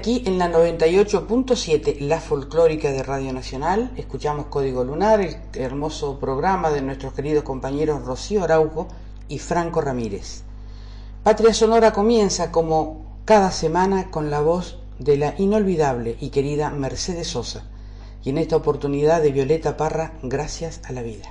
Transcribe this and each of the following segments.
Aquí en la 98.7, la folclórica de Radio Nacional. Escuchamos Código Lunar, el hermoso programa de nuestros queridos compañeros Rocío Araujo y Franco Ramírez. Patria Sonora comienza como cada semana con la voz de la inolvidable y querida Mercedes Sosa. Y en esta oportunidad de Violeta Parra, gracias a la vida.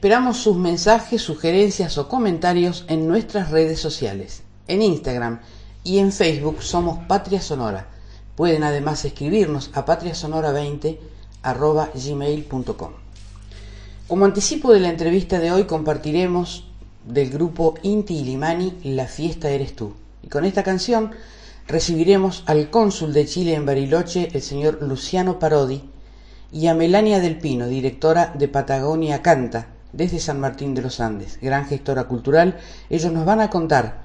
Esperamos sus mensajes, sugerencias o comentarios en nuestras redes sociales. En Instagram y en Facebook somos Patria Sonora. Pueden además escribirnos a patriasonora20 gmail.com. Como anticipo de la entrevista de hoy compartiremos del grupo Inti Limani La fiesta eres tú. Y con esta canción recibiremos al cónsul de Chile en Bariloche, el señor Luciano Parodi, y a Melania del Pino, directora de Patagonia Canta, desde San Martín de los Andes, gran gestora cultural. Ellos nos van a contar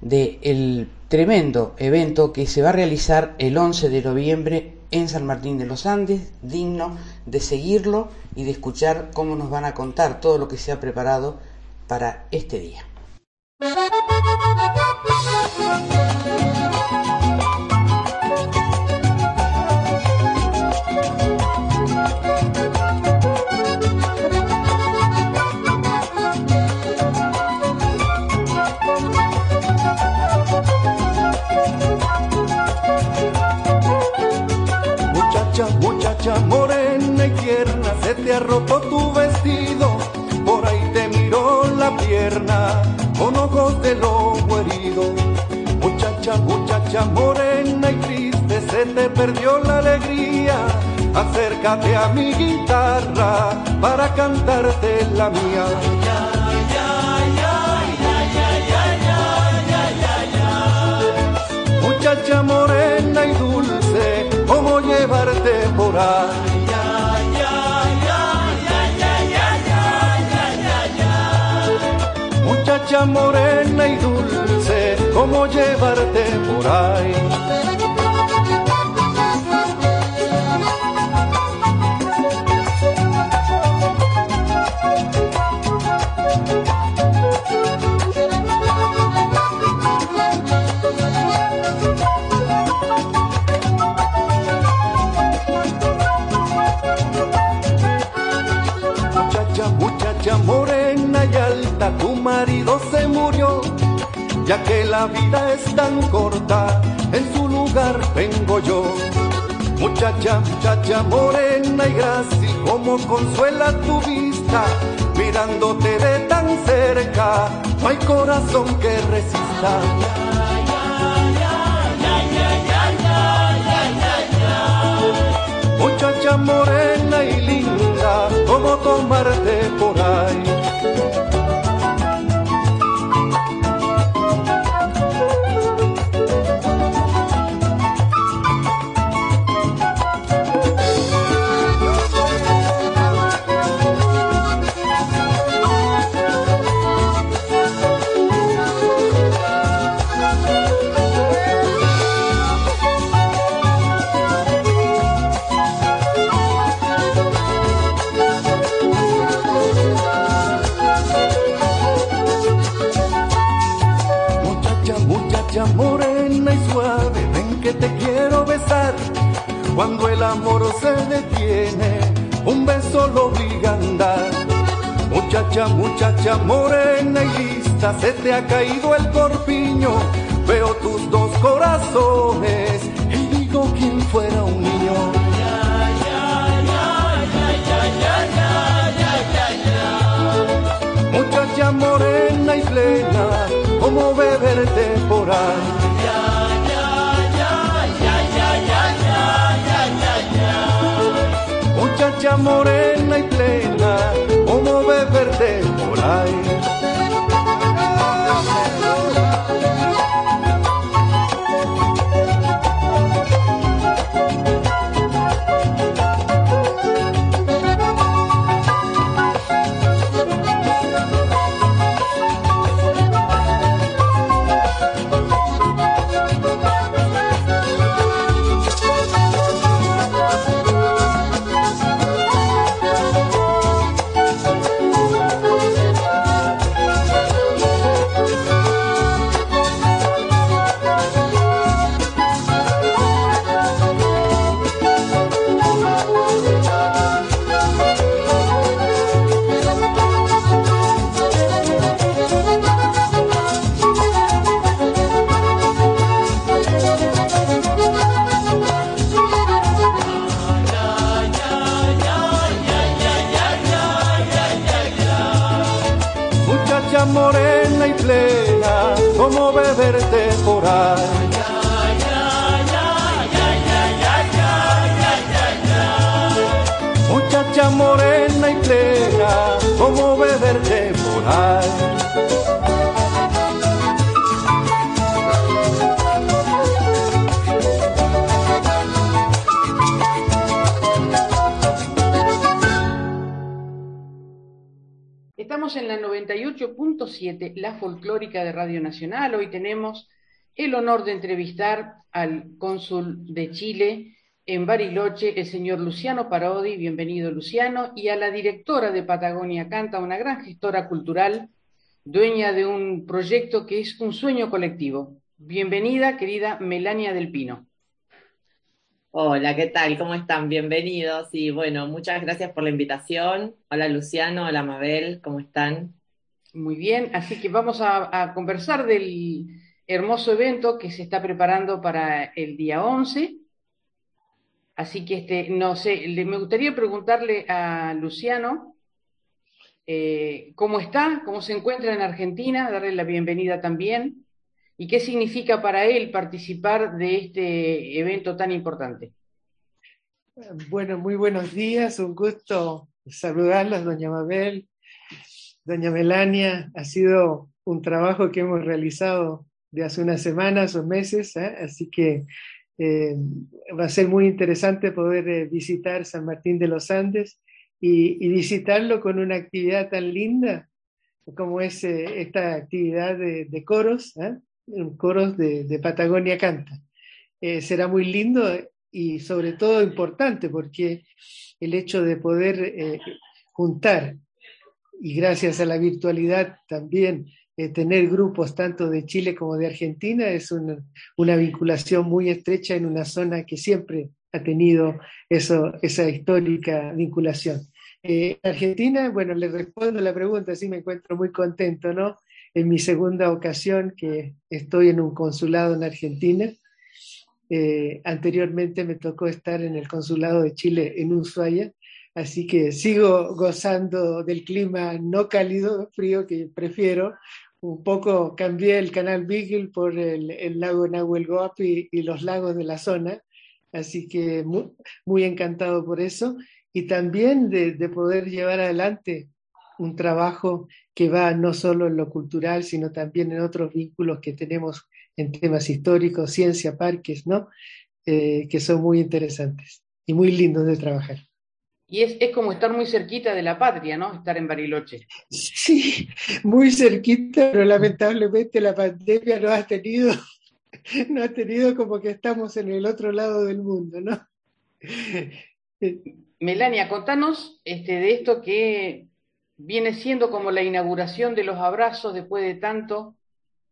del el tremendo evento que se va a realizar el 11 de noviembre en San Martín de los Andes, digno de seguirlo y de escuchar cómo nos van a contar todo lo que se ha preparado para este día. Se roto tu vestido, por ahí te miró la pierna, con ojos de lobo herido. Muchacha, muchacha morena y triste, se te perdió la alegría. Acércate a mi guitarra para cantarte la mía. Muchacha morena y dulce, cómo llevarte por ahí. Muchacha morena y dulce, cómo llevarte por ahí. Ya que la vida es tan corta, en su lugar vengo yo. Muchacha, muchacha morena y grácil, como consuela tu vista, mirándote de tan cerca, no hay corazón que resista. Muchacha morena y linda, como tomarte por ahí. Amor se detiene, un beso lo obliga a andar. Muchacha, muchacha morena y lista, se te ha caído el corpiño. Veo tus dos corazones y digo quién fuera un niño. Muchacha morena y plena, como beberte por morena y plena, como beberte por ahí. 98.7, la folclórica de Radio Nacional. Hoy tenemos el honor de entrevistar al cónsul de Chile en Bariloche, el señor Luciano Parodi. Bienvenido, Luciano. Y a la directora de Patagonia Canta, una gran gestora cultural, dueña de un proyecto que es un sueño colectivo. Bienvenida, querida Melania del Pino. Hola, ¿qué tal? ¿Cómo están? Bienvenidos. Y bueno, muchas gracias por la invitación. Hola Luciano, hola Mabel, ¿cómo están? Muy bien, así que vamos a, conversar del hermoso evento que se está preparando para el día 11. Así que, este, no sé, me gustaría preguntarle a Luciano eh, cómo está, cómo se encuentra en Argentina, darle la bienvenida también y qué significa para él participar de este evento tan importante. Bueno, muy buenos días, un gusto saludarlas, doña Mabel, doña Melania. Ha sido un trabajo que hemos realizado de hace unas semanas o meses, ¿eh? así que eh, va a ser muy interesante poder eh, visitar San Martín de los Andes y, visitarlo con una actividad tan linda como es esta actividad de, coros, coros de, de Patagonia Canta. Será muy lindo y sobre todo importante porque el hecho de poder juntar y gracias a la virtualidad también eh, tener grupos tanto de Chile como de Argentina es una, vinculación muy estrecha en una zona que siempre ha tenido eso, esa histórica vinculación. Argentina, bueno, le respondo la pregunta, sí me encuentro muy contento, ¿no? en mi segunda ocasión que estoy en un consulado en Argentina. Eh, anteriormente me tocó estar en el consulado de Chile en Ushuaia, así que sigo gozando del clima no cálido, frío que prefiero. Un poco cambié el canal Beagle por el, lago Nahuel y, y, los lagos de la zona, así que muy, encantado por eso y también de, de poder llevar adelante un trabajo que va no solo en lo cultural, sino también en otros vínculos que tenemos en temas históricos, ciencia, parques, ¿no? Eh, que son muy interesantes y muy lindos de trabajar. Y es, es, como estar muy cerquita de la patria, ¿no? Estar en Bariloche. Sí, muy cerquita, pero lamentablemente la pandemia no ha tenido, no ha tenido como que estamos en el otro lado del mundo, ¿no? Melania, contanos este, de esto que viene siendo como la inauguración de los abrazos después de tanto,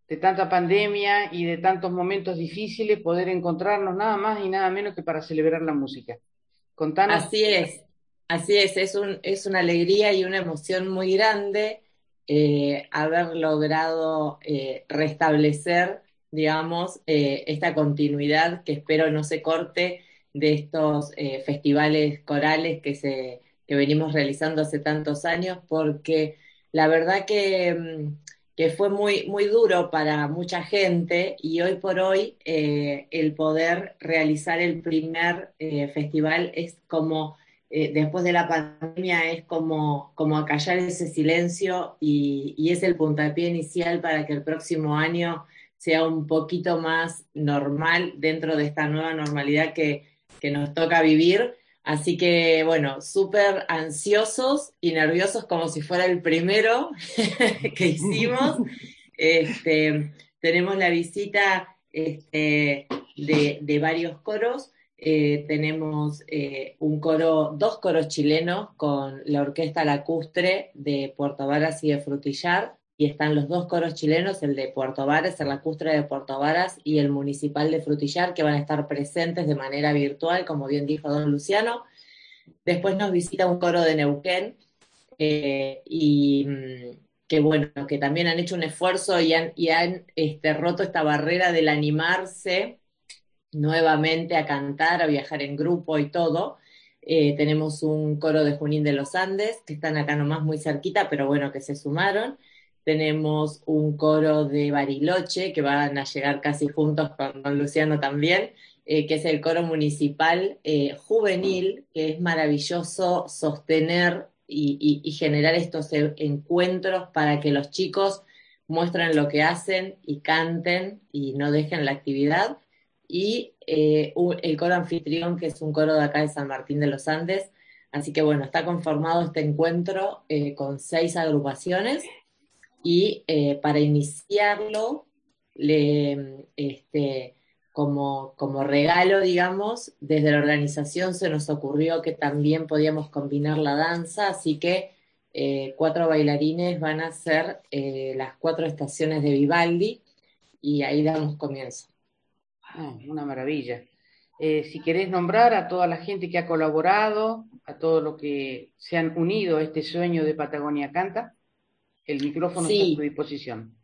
de tanta pandemia y de tantos momentos difíciles, poder encontrarnos nada más y nada menos que para celebrar la música. Contanos. Así es, así es, es, un, es una alegría y una emoción muy grande eh, haber logrado eh, restablecer, digamos, eh, esta continuidad que espero no se corte de estos festivales corales que se que venimos realizando hace tantos años, porque la verdad que, mm, que fue muy, muy duro para mucha gente y hoy por hoy el poder realizar el primer festival es como, eh, después de la pandemia, es como, como acallar ese silencio y, es el puntapié inicial para que el próximo año sea un poquito más normal dentro de esta nueva normalidad que, que nos toca vivir Así que, bueno, súper ansiosos y nerviosos como si fuera el primero que hicimos. Este, tenemos la visita este, de, varios coros. Eh, tenemos eh, un coro, dos coros chilenos con la Orquesta Lacustre de Puerto Varas y de Frutillar y están los dos coros chilenos, el de Puerto Varas, el lacustre de Puerto Varas y el municipal de Frutillar, que van a estar presentes de manera virtual, como bien dijo don Luciano. Después nos visita un coro de Neuquén, eh, y mm, que bueno, que también han hecho un esfuerzo y han, y han este, roto esta barrera del animarse nuevamente a cantar, a viajar en grupo y todo. Eh, tenemos un coro de Junín de los Andes, que están acá nomás muy cerquita, pero bueno, que se sumaron. tenemos un coro de Bariloche, que van a llegar casi juntos con don Luciano también, eh, que es el coro municipal eh, juvenil, que es maravilloso sostener y, generar estos e, encuentros para que los chicos muestren lo que hacen y canten y no dejen la actividad. Y eh, el coro anfitrión, que es un coro de acá de San Martín de los Andes. Así que bueno, está conformado este encuentro con seis agrupaciones y eh, para iniciarlo, este, como, como regalo, digamos, desde la organización se nos ocurrió que también podíamos combinar la danza, así que eh, cuatro bailarines van a eh, las cuatro estaciones de Vivaldi y ahí damos comienzo. Ah, una maravilla. si querés nombrar a toda la gente que ha colaborado, a todos los que se han unido a este sueño de Patagonia Canta. El micrófono está a tu disposición.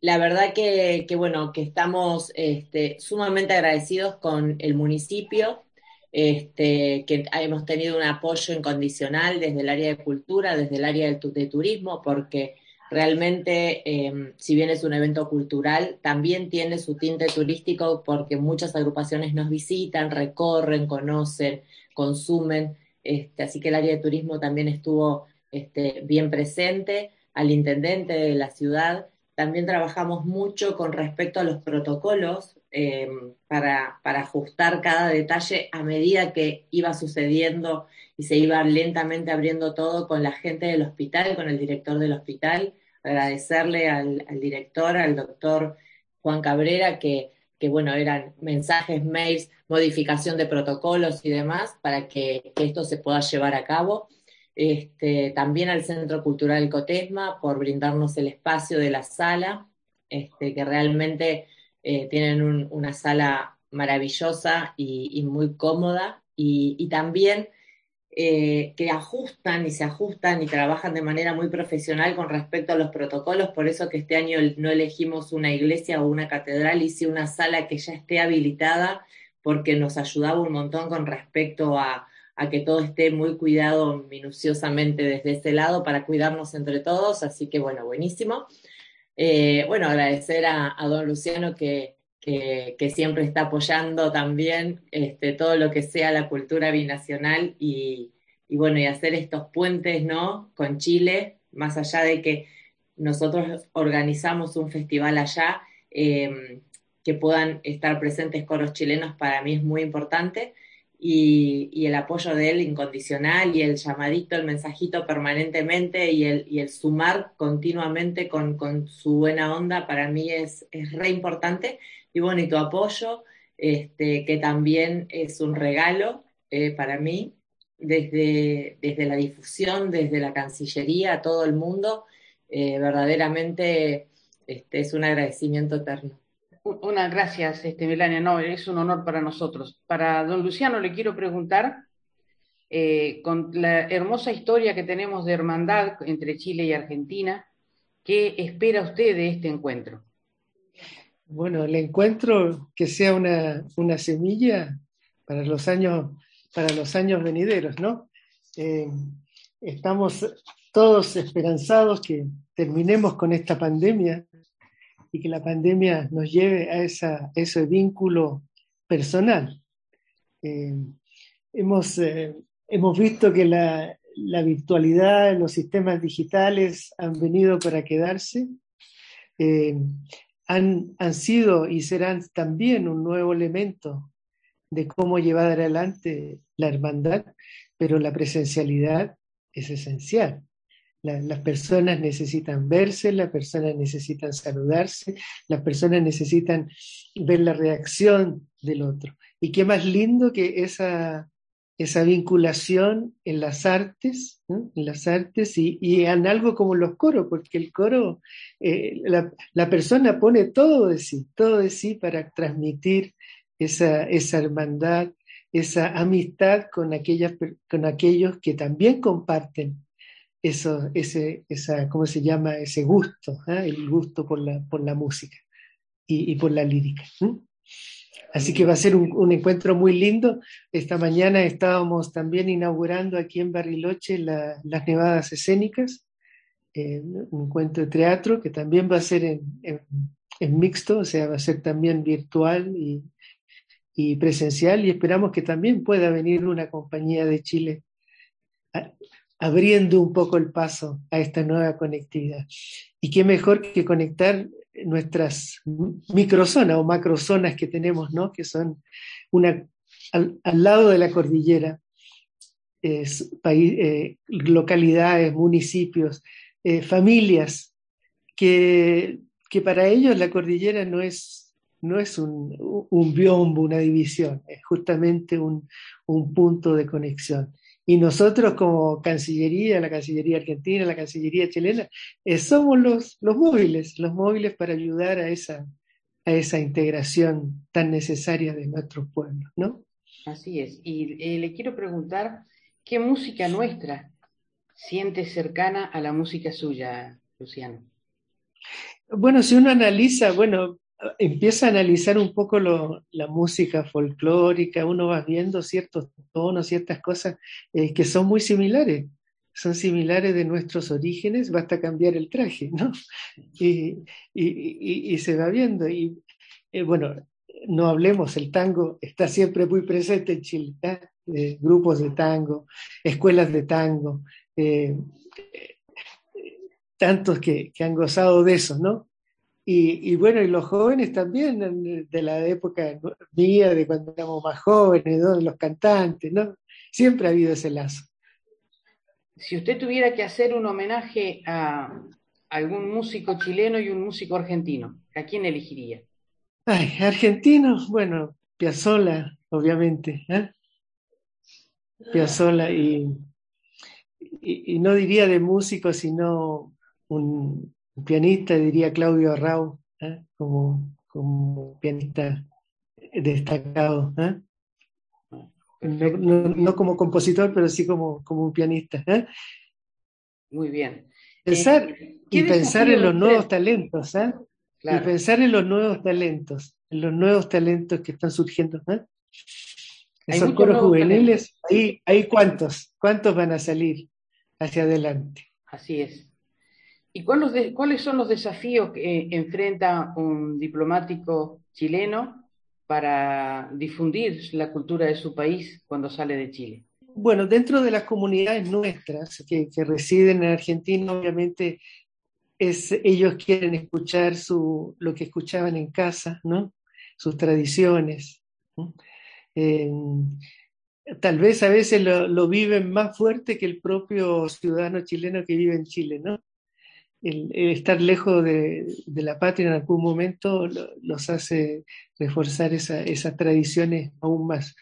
La verdad que, bueno, que estamos este, sumamente agradecidos con el municipio, este, que hemos tenido un apoyo incondicional desde el área de cultura, desde el área de, turismo, porque realmente, em, si bien es un evento cultural, también tiene su tinte turístico porque muchas agrupaciones nos visitan, recorren, conocen, consumen, este, así que el área de turismo también estuvo este, bien presente al intendente de la ciudad. También trabajamos mucho con respecto a los protocolos em, para, ajustar cada detalle a medida que iba sucediendo y se iba lentamente abriendo todo con la gente del hospital, con el director del hospital. Agradecerle al, director, al doctor Juan Cabrera, que, que, bueno, eran mensajes, mails, modificación de protocolos y demás para que esto se pueda llevar a cabo. Este, también al Centro Cultural Cotesma por brindarnos el espacio de la sala, este, que realmente eh, tienen una sala maravillosa y, muy cómoda, y, también eh, que ajustan y se ajustan y trabajan de manera muy profesional con respecto a los protocolos, por eso que este año no elegimos una iglesia o una catedral, hice una sala que ya esté habilitada, porque nos ayudaba un montón con respecto a que todo esté muy cuidado minuciosamente desde ese lado para cuidarnos entre todos, así que bueno, buenísimo. Eh, bueno, agradecer a, don Luciano que, que, siempre está apoyando también este, todo lo que sea la cultura binacional y, bueno, y hacer estos puentes, ¿no? Con Chile, más allá de que nosotros organizamos un festival allá, eh, que puedan estar presentes coros chilenos para mí es muy importante y, el apoyo de él incondicional y el llamadito, el mensajito permanentemente y el, sumar continuamente con, con, su buena onda para mí es, es re importante. Y bueno, y tu apoyo, este, que también es un regalo eh, para mí, desde, desde la difusión, desde la Cancillería a todo el mundo, eh, verdaderamente este, es un agradecimiento eterno. Una gracias, este, Melania. No, es un honor para nosotros. Para don Luciano le quiero preguntar, eh, con la hermosa historia que tenemos de hermandad entre Chile y Argentina, ¿qué espera usted de este encuentro? Bueno, el encuentro que sea una, semilla para los años, para los años venideros, ¿no? Eh, estamos todos esperanzados que terminemos con esta pandemia y que la pandemia nos lleve a, esa, ese vínculo personal. Eh, hemos, eh, hemos visto que la, la, virtualidad, los sistemas digitales han venido para quedarse, eh, han, han sido y serán también un nuevo elemento de cómo llevar adelante la hermandad, pero la presencialidad es esencial las personas necesitan verse, las personas necesitan saludarse, las personas necesitan ver la reacción del otro. Y qué más lindo que esa, esa vinculación en las artes, en las artes y, en algo como los coros, porque el coro, eh, la, persona pone todo de sí, todo de sí para transmitir esa, esa hermandad, esa amistad con, aquellas, con aquellos que también comparten eso, ese, esa, ¿cómo se llama? Ese gusto, ¿ah? el gusto por la, por la música y, por la lírica. Así que va a ser un, encuentro muy lindo. Esta mañana estábamos también inaugurando aquí en Bariloche las nevadas escénicas un cuento de teatro que también va a ser en, mixto, o sea, va a ser también virtual y, y, presencial y esperamos que también pueda venir una compañía de Chile abriendo un poco el paso a esta nueva conectividad. Y qué mejor que conectar nuestras microzonas o macrozonas que tenemos, ¿no? que son una, al, lado de la cordillera, es, eh, localidades, municipios, eh, familias, que, para ellos la cordillera no es, no es un, un biombo, una división, es justamente un punto de conexión. Y nosotros como Cancillería, la Cancillería Argentina, la Cancillería chilena, eh, somos los, los móviles, los móviles para ayudar a esa, a esa integración tan necesaria de nuestros pueblos, ¿no? Así es. Y eh, le quiero preguntar, ¿qué música nuestra siente cercana a la música suya, Luciano? Bueno, si uno analiza, bueno, empieza a analizar un poco la música folclórica, uno va viendo ciertos tonos, ciertas cosas eh, que son muy similares, son similares de nuestros orígenes, basta cambiar el traje, ¿no? Y, se va viendo. Y eh, bueno, no hablemos, el tango está siempre muy presente en Chile, ¿eh? grupos de tango, escuelas de tango, tantos que, que han gozado de eso, ¿no? Y, bueno, y los jóvenes también, de la época mía, de cuando éramos más jóvenes, ¿no? los cantantes, ¿no? Siempre ha habido ese lazo. Si usted tuviera que hacer un homenaje a algún músico chileno y un músico argentino, ¿a quién elegiría? Ay, argentino, bueno, Piazzolla, obviamente. ¿eh? Piazzolla y, y no diría de músico, sino un, pianista, diría Claudio Arrau, ¿eh? como, como pianista destacado. ¿eh? No, como compositor, pero sí como, como un pianista. ¿eh? Muy bien. Pensar, y pensar en los nuevos talentos, Y pensar en los nuevos talentos, en los nuevos talentos que están surgiendo. Esos coros juveniles, ahí, ahí cuántos, cuántos van a salir hacia adelante. Así es. ¿Y cuáles son los desafíos que enfrenta un diplomático chileno para difundir la cultura de su país cuando sale de Chile? Bueno, dentro de las comunidades nuestras que, residen en Argentina, obviamente ellos quieren escuchar su, lo que escuchaban en casa, ¿no? sus tradiciones. Eh, tal vez a veces lo, viven más fuerte que el propio ciudadano chileno que vive en Chile, ¿no? El, estar lejos de, la patria en algún momento los hace reforzar esas tradiciones aún más.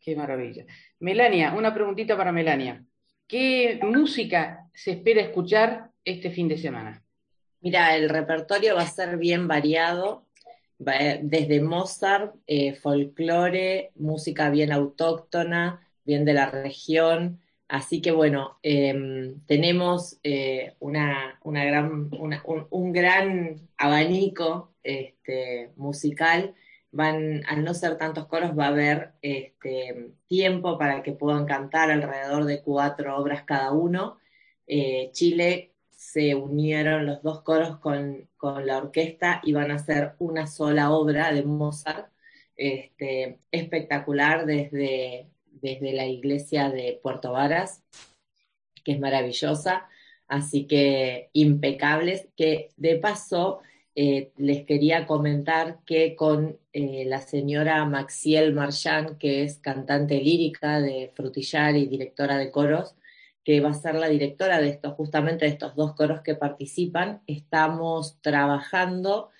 Qué maravilla. Melania, una preguntita para Melania. ¿Qué música se espera escuchar este fin de semana? Mira, el repertorio va a ser bien variado, desde Mozart, eh, folclore, música bien autóctona, bien de la región, Así que bueno, em, tenemos eh, una, gran, un, gran abanico este, musical. Van, al no ser tantos coros, va a haber este, tiempo para que puedan cantar alrededor de cuatro obras cada uno. Eh, Chile se unieron los dos coros con, la orquesta y van a hacer una sola obra de Mozart, este, espectacular desde desde la iglesia de Puerto Varas, que es maravillosa, así que impecables, que de paso eh, les quería comentar que con eh, la señora Maxiel Marchand, que es cantante lírica de Frutillar y directora de coros, que va a ser la directora de estos, justamente de estos dos coros que participan, estamos trabajando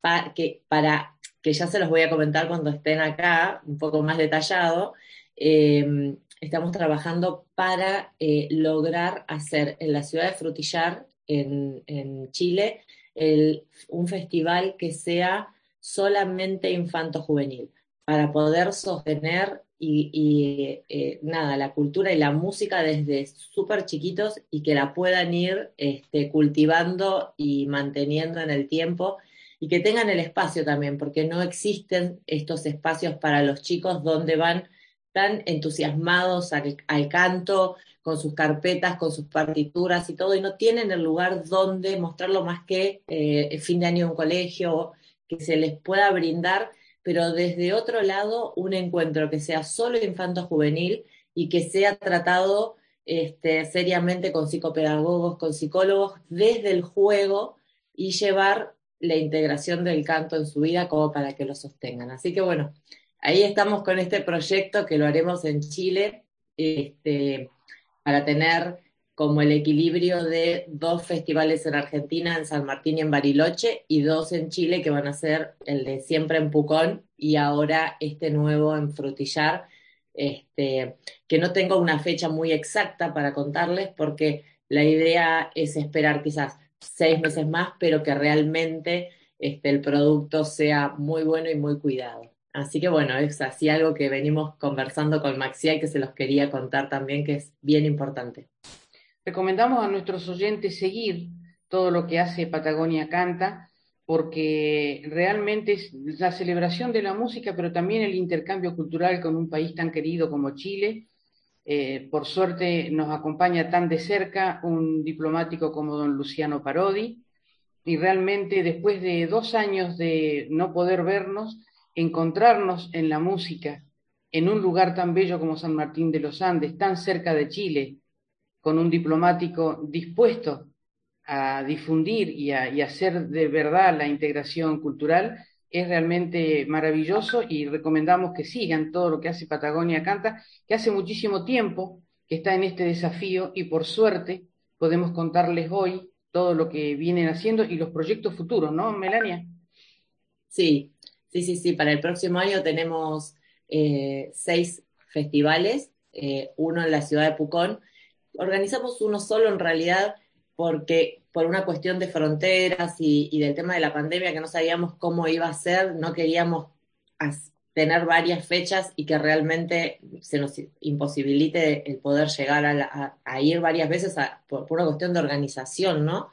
para que ya se los voy a comentar cuando estén acá, un poco más detallado, Em, estamos trabajando para eh, lograr hacer en la ciudad de Frutillar, en, Chile, un festival que sea solamente infanto-juvenil, para poder sostener y, eh, nada, la cultura y la música desde súper chiquitos y que la puedan ir este, cultivando y manteniendo en el tiempo y que tengan el espacio también, porque no existen estos espacios para los chicos donde van tan entusiasmados al, canto, con sus carpetas, con sus partituras y todo, y no tienen el lugar donde mostrarlo más que eh, el fin de año en un colegio, que se les pueda brindar, pero desde otro lado, un encuentro que sea solo infanto-juvenil y que sea tratado este, seriamente con psicopedagogos, con psicólogos, desde el juego y llevar la integración del canto en su vida como para que lo sostengan. Así que bueno, ahí estamos con este proyecto que lo haremos en Chile este, para tener como el equilibrio de dos festivales en Argentina, en San Martín y en Bariloche, y dos en Chile que van a ser el de siempre en Pucón y ahora este nuevo en Frutillar, este, que no tengo una fecha muy exacta para contarles porque la idea es esperar quizás seis meses más, pero que realmente este, el producto sea muy bueno y muy cuidado. Así que bueno, es así algo que venimos conversando con Maxia y que se los quería contar también, que es bien importante. Recomendamos a nuestros oyentes seguir todo lo que hace Patagonia Canta, porque realmente es la celebración de la música, pero también el intercambio cultural con un país tan querido como Chile, eh, por suerte nos acompaña tan de cerca un diplomático como don Luciano Parodi y realmente después de dos años de no poder vernos, encontrarnos en la música, en un lugar tan bello como San Martín de los Andes, tan cerca de Chile, con un diplomático dispuesto a difundir y a, y hacer de verdad la integración cultural, es realmente maravilloso y recomendamos que sigan todo lo que hace Patagonia Canta, que hace muchísimo tiempo que está en este desafío y por suerte podemos contarles hoy todo lo que vienen haciendo y los proyectos futuros, ¿no, Melania? Sí, sí, sí, sí. Para el próximo año tenemos eh, seis festivales, eh, uno en la ciudad de Pucón. Organizamos uno solo en realidad porque por una cuestión de fronteras y, del tema de la pandemia que no sabíamos cómo iba a ser, no queríamos tener varias fechas y que realmente se nos imposibilite el poder llegar a, ir varias veces por, una cuestión de organización, ¿no?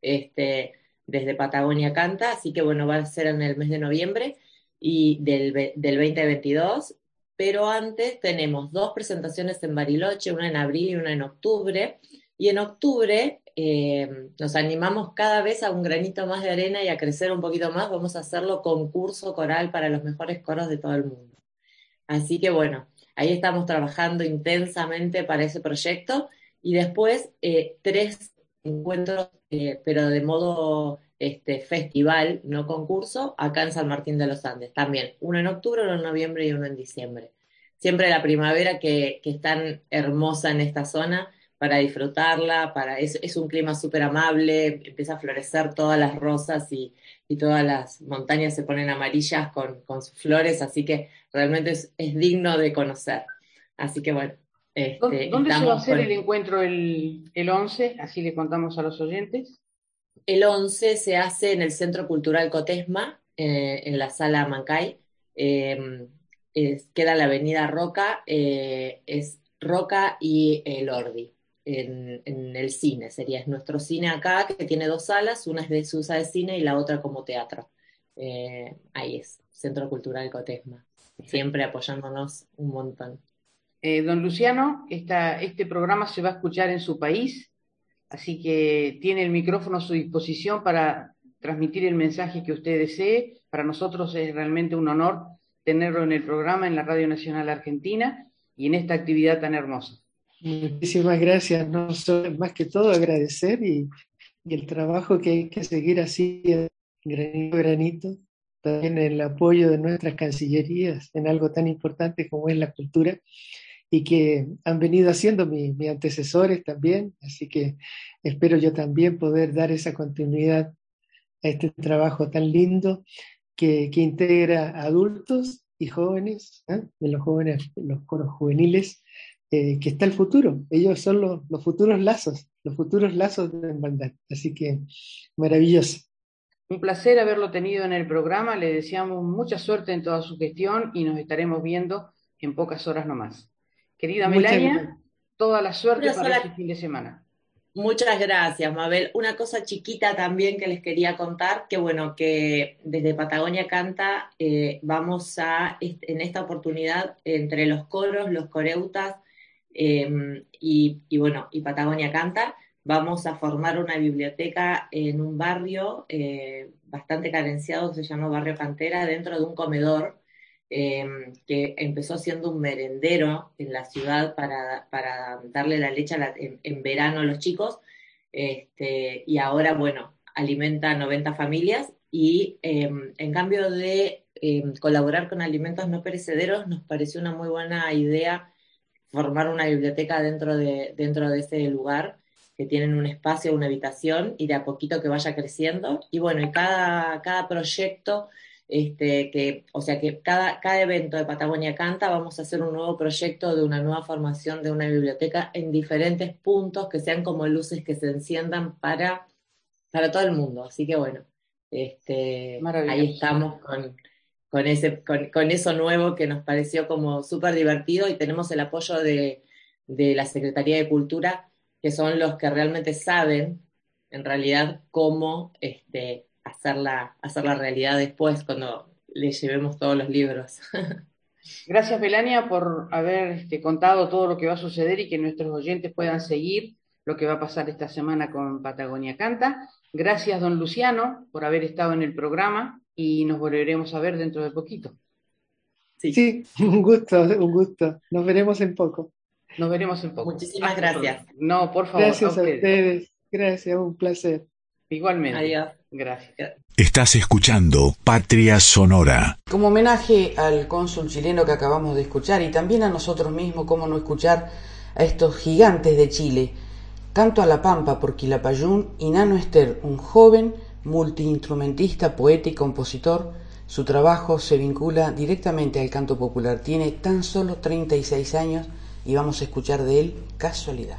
Este, desde Patagonia Canta, así que bueno, va a ser en el mes de noviembre y del, del 2022, pero antes tenemos dos presentaciones en Bariloche, una en abril y una en octubre, y en octubre eh, nos animamos cada vez a un granito más de arena y a crecer un poquito más, vamos a hacerlo concurso coral para los mejores coros de todo el mundo. Así que bueno, ahí estamos trabajando intensamente para ese proyecto y después eh, tres encuentros, eh, pero de modo este, festival, no concurso, acá en San Martín de los Andes. También uno en octubre, uno en noviembre y uno en diciembre. Siempre la primavera que, que es tan hermosa en esta zona para disfrutarla, para, es, es un clima súper amable, empieza a florecer todas las rosas y, y, todas las montañas se ponen amarillas con, con sus flores, así que realmente es, es, digno de conocer. Así que bueno. Este, ¿Dónde se va a hacer el encuentro el, el 11? Así le contamos a los oyentes. El 11 se hace en el Centro Cultural Cotesma, eh, en la sala Mancay. Eh, queda la avenida Roca, eh, es Roca y el Ordi en, el cine, sería es nuestro cine acá, que tiene dos salas, una es de Susa de cine y la otra como teatro. Eh, ahí es, Centro Cultural Cotesma, siempre apoyándonos un montón. Eh, don Luciano, este programa se va a escuchar en su país, así que tiene el micrófono a su disposición para transmitir el mensaje que usted desee. Para nosotros es realmente un honor tenerlo en el programa en la Radio Nacional Argentina y en esta actividad tan hermosa. Muchísimas gracias. No más que todo agradecer y, el trabajo que hay que seguir así, granito a granito, también el apoyo de nuestras cancillerías en algo tan importante como es la cultura y que han venido haciendo mis antecesores también. Así que espero yo también poder dar esa continuidad a este trabajo tan lindo que, integra adultos y jóvenes, ¿eh? de los jóvenes, los coros juveniles, eh, que está el futuro. Ellos son los, futuros lazos, los futuros lazos de hermandad. Así que maravilloso. Un placer haberlo tenido en el programa. Le deseamos mucha suerte en toda su gestión y nos estaremos viendo en pocas horas nomás. Querida Melania, toda la suerte para este fin de semana. Muchas gracias, Mabel. Una cosa chiquita también que les quería contar, que bueno, que desde Patagonia Canta eh, vamos a, en esta oportunidad, entre los coros, los coreutas em, y, bueno, y Patagonia Canta, vamos a formar una biblioteca en un barrio eh, bastante carenciado, se llama Barrio Cantera, dentro de un comedor Em, que empezó siendo un merendero en la ciudad para, darle la leche en, verano a los chicos, este, y ahora, bueno, alimenta a 90 familias y em, en cambio de em, colaborar con alimentos no perecederos, nos pareció una muy buena idea formar una biblioteca dentro de, dentro de ese lugar que tienen un espacio, una habitación y de a poquito que vaya creciendo. Y bueno, y cada, cada proyecto este, que, o sea que cada, cada evento de Patagonia Canta vamos a hacer un nuevo proyecto de una nueva formación de una biblioteca en diferentes puntos que sean como luces que se enciendan para, para todo el mundo. Así que bueno, este, ahí estamos con, con, ese, con, eso nuevo que nos pareció como súper divertido y tenemos el apoyo de, de la Secretaría de Cultura, que son los que realmente saben en realidad cómo este, hacerla, la realidad después cuando le llevemos todos los libros. Gracias, Melania, por haber este, contado todo lo que va a suceder y que nuestros oyentes puedan seguir lo que va a pasar esta semana con Patagonia Canta. Gracias, don Luciano, por haber estado en el programa y nos volveremos a ver dentro de poquito. Sí, un gusto, un gusto. Nos veremos en poco. Nos veremos en poco. Muchísimas gracias. No, por favor. Gracias a ustedes. Gracias, un placer. Igualmente. Adiós. Gracias. Estás escuchando Patria Sonora. Como homenaje al cónsul chileno que acabamos de escuchar y también a nosotros mismos, cómo no escuchar a estos gigantes de Chile. Canto a la Pampa por Quilapayún y Nano Ester, un joven multiinstrumentista, poeta y compositor. Su trabajo se vincula directamente al canto popular. Tiene tan solo 36 años y vamos a escuchar de él Casualidad.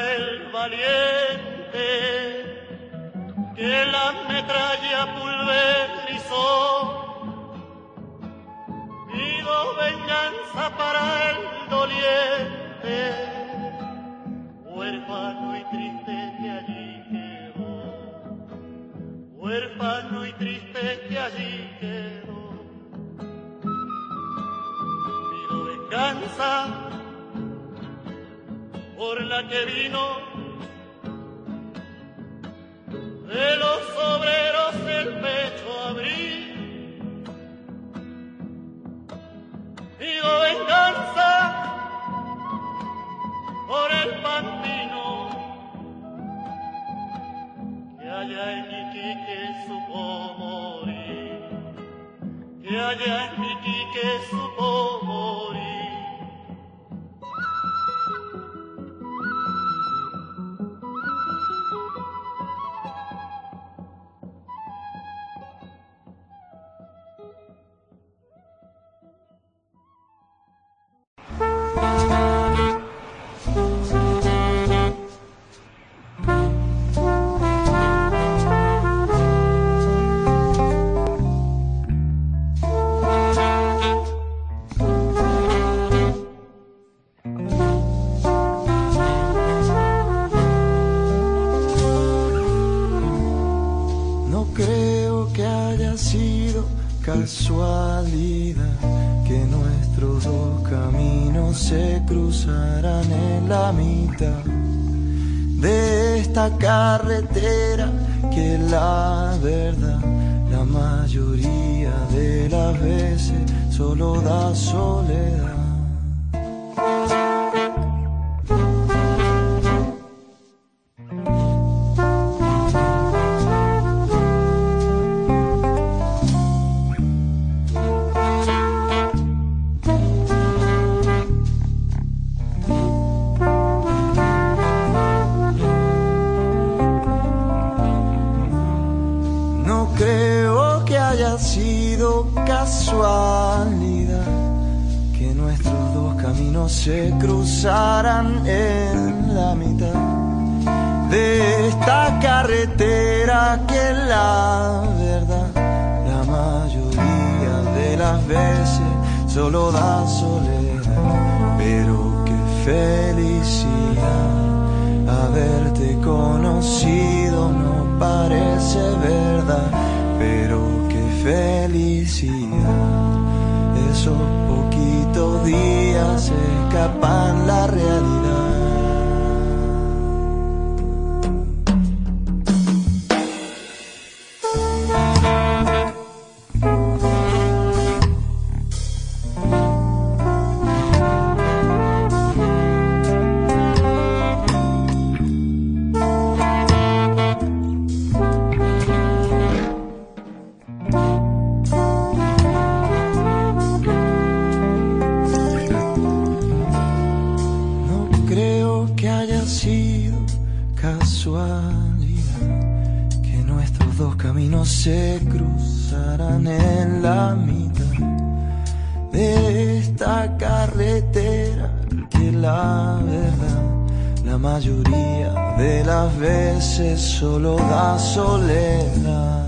Venganza para el valiente que la metralla pulverizó. Pido venganza para el doliente, huérfano y triste que allí quedó, huérfano y triste que allí quedó. Pido venganza por la que vino de los obreros el pecho abrí. Pido venganza por el pantino que allá en Iquique supo morir, que allá en Iquique supo morir. carretera, que la verdad la mayoría de las veces solo da soledad.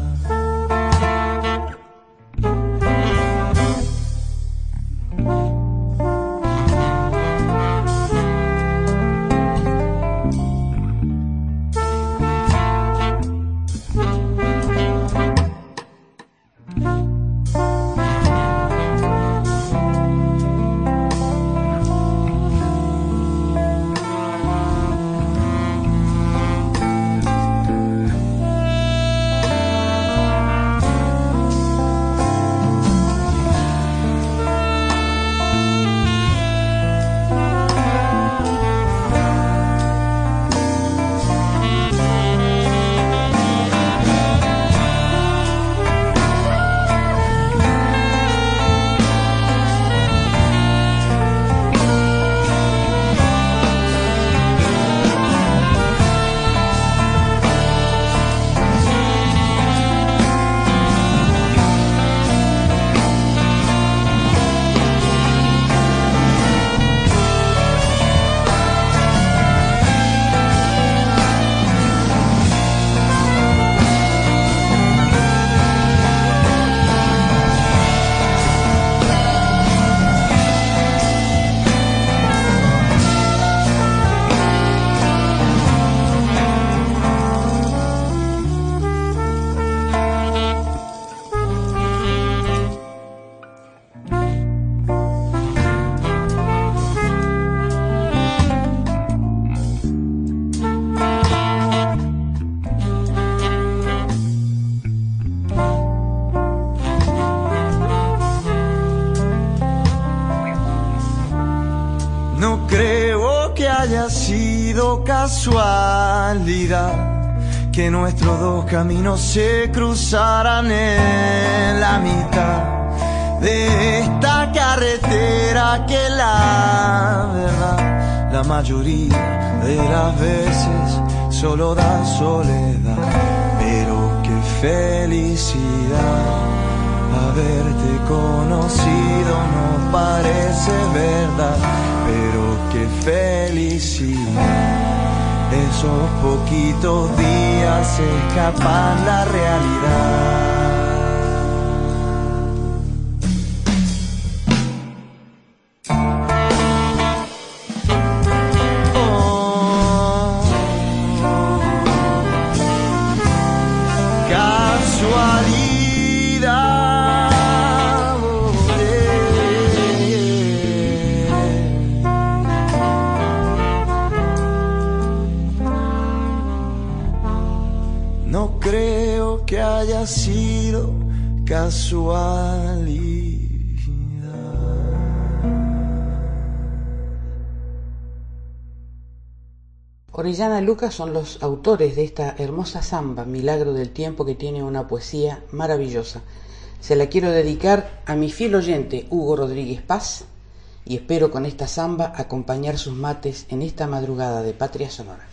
Caminos se cruzarán en la mitad de esta carretera que la verdad la mayoría de las veces solo da soledad. Pero qué felicidad haberte conocido no parece verdad pero qué felicidad esos poquitos días escapan la realidad. Lucas son los autores de esta hermosa samba, Milagro del Tiempo, que tiene una poesía maravillosa. Se la quiero dedicar a mi fiel oyente Hugo Rodríguez Paz y espero con esta samba acompañar sus mates en esta madrugada de Patria Sonora.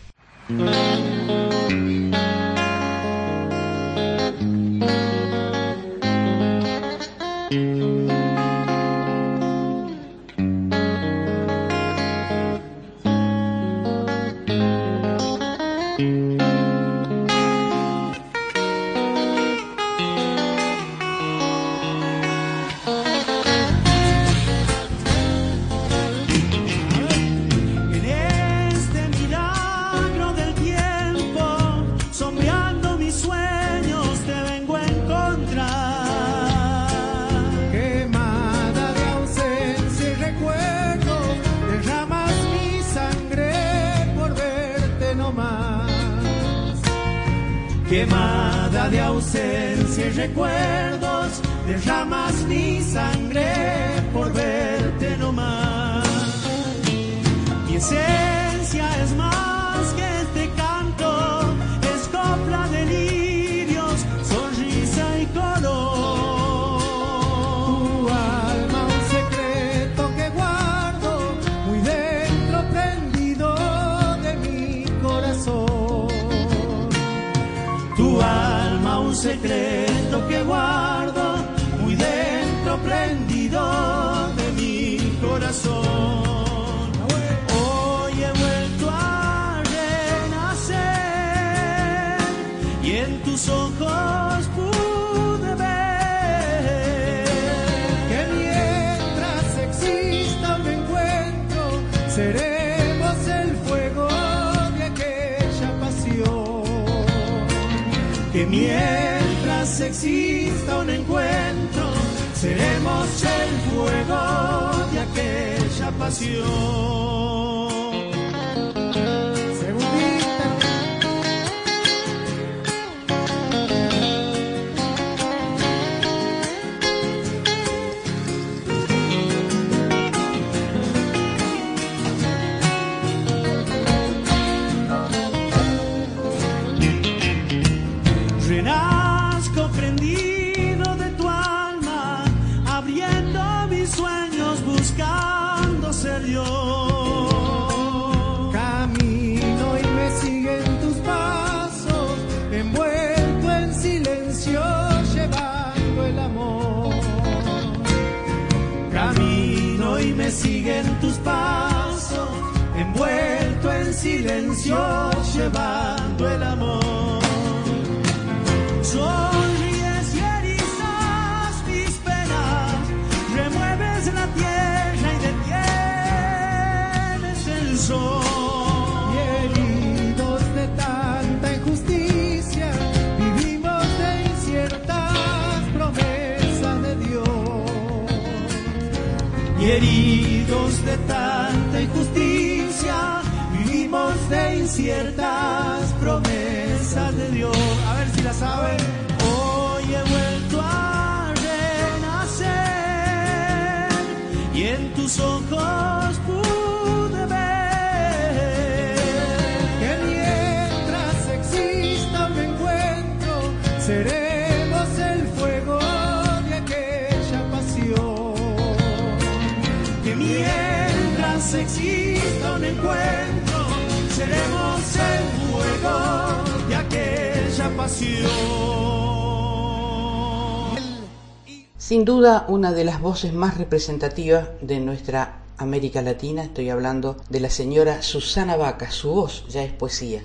Sin duda, una de las voces más representativas de nuestra América Latina, estoy hablando de la señora Susana Vaca, su voz ya es poesía.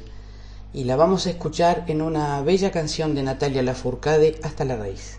Y la vamos a escuchar en una bella canción de Natalia Lafourcade, Hasta la raíz.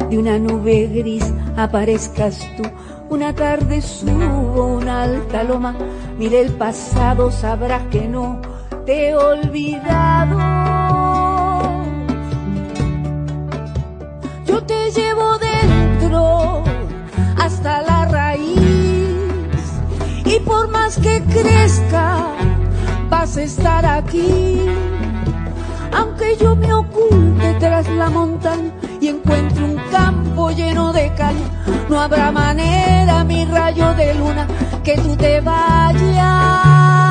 de una nube gris, aparezcas tú. Una tarde subo una alta loma, mire el pasado, sabrás que no te he olvidado. Yo te llevo dentro hasta la raíz y por más que crezca vas a estar aquí. Aunque yo me oculte tras la montaña y encuentre un campo lleno de caña, no habrá manera, mi rayo de luna, que tú te vayas.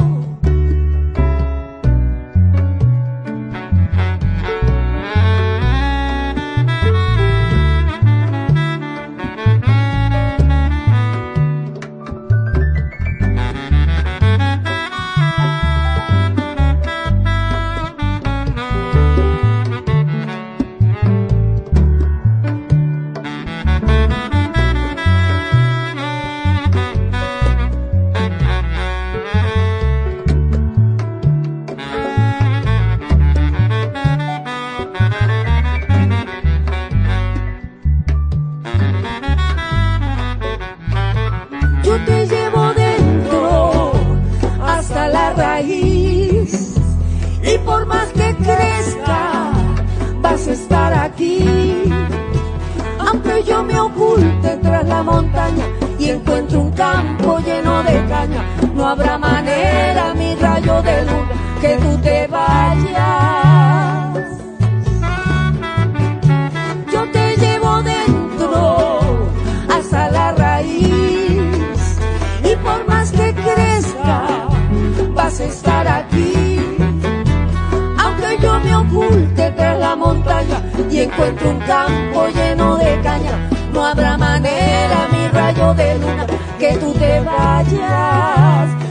Estar aquí. Aunque yo me oculte tras la montaña y encuentre un campo lleno de caña, no habrá manera, mi rayo de luna, que tú te vayas,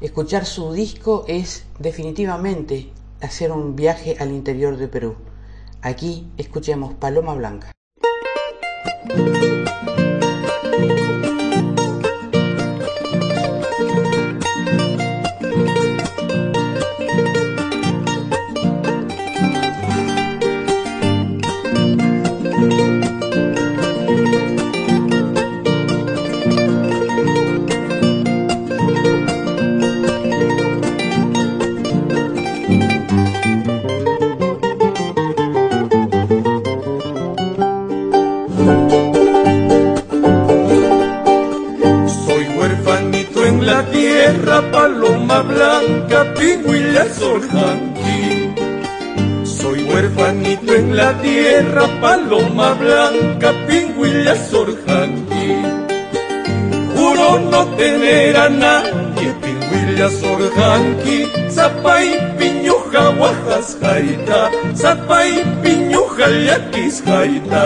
Escuchar su disco es definitivamente hacer un viaje al interior de Perú. Aquí escuchemos Paloma Blanca. La tierra, paloma blanca, pingüilla sorjanqui. Juro no tener a nadie, pingüilla sorjanqui. Zapay piñuja guajas jaita, zapay piñuja yaquis jaita.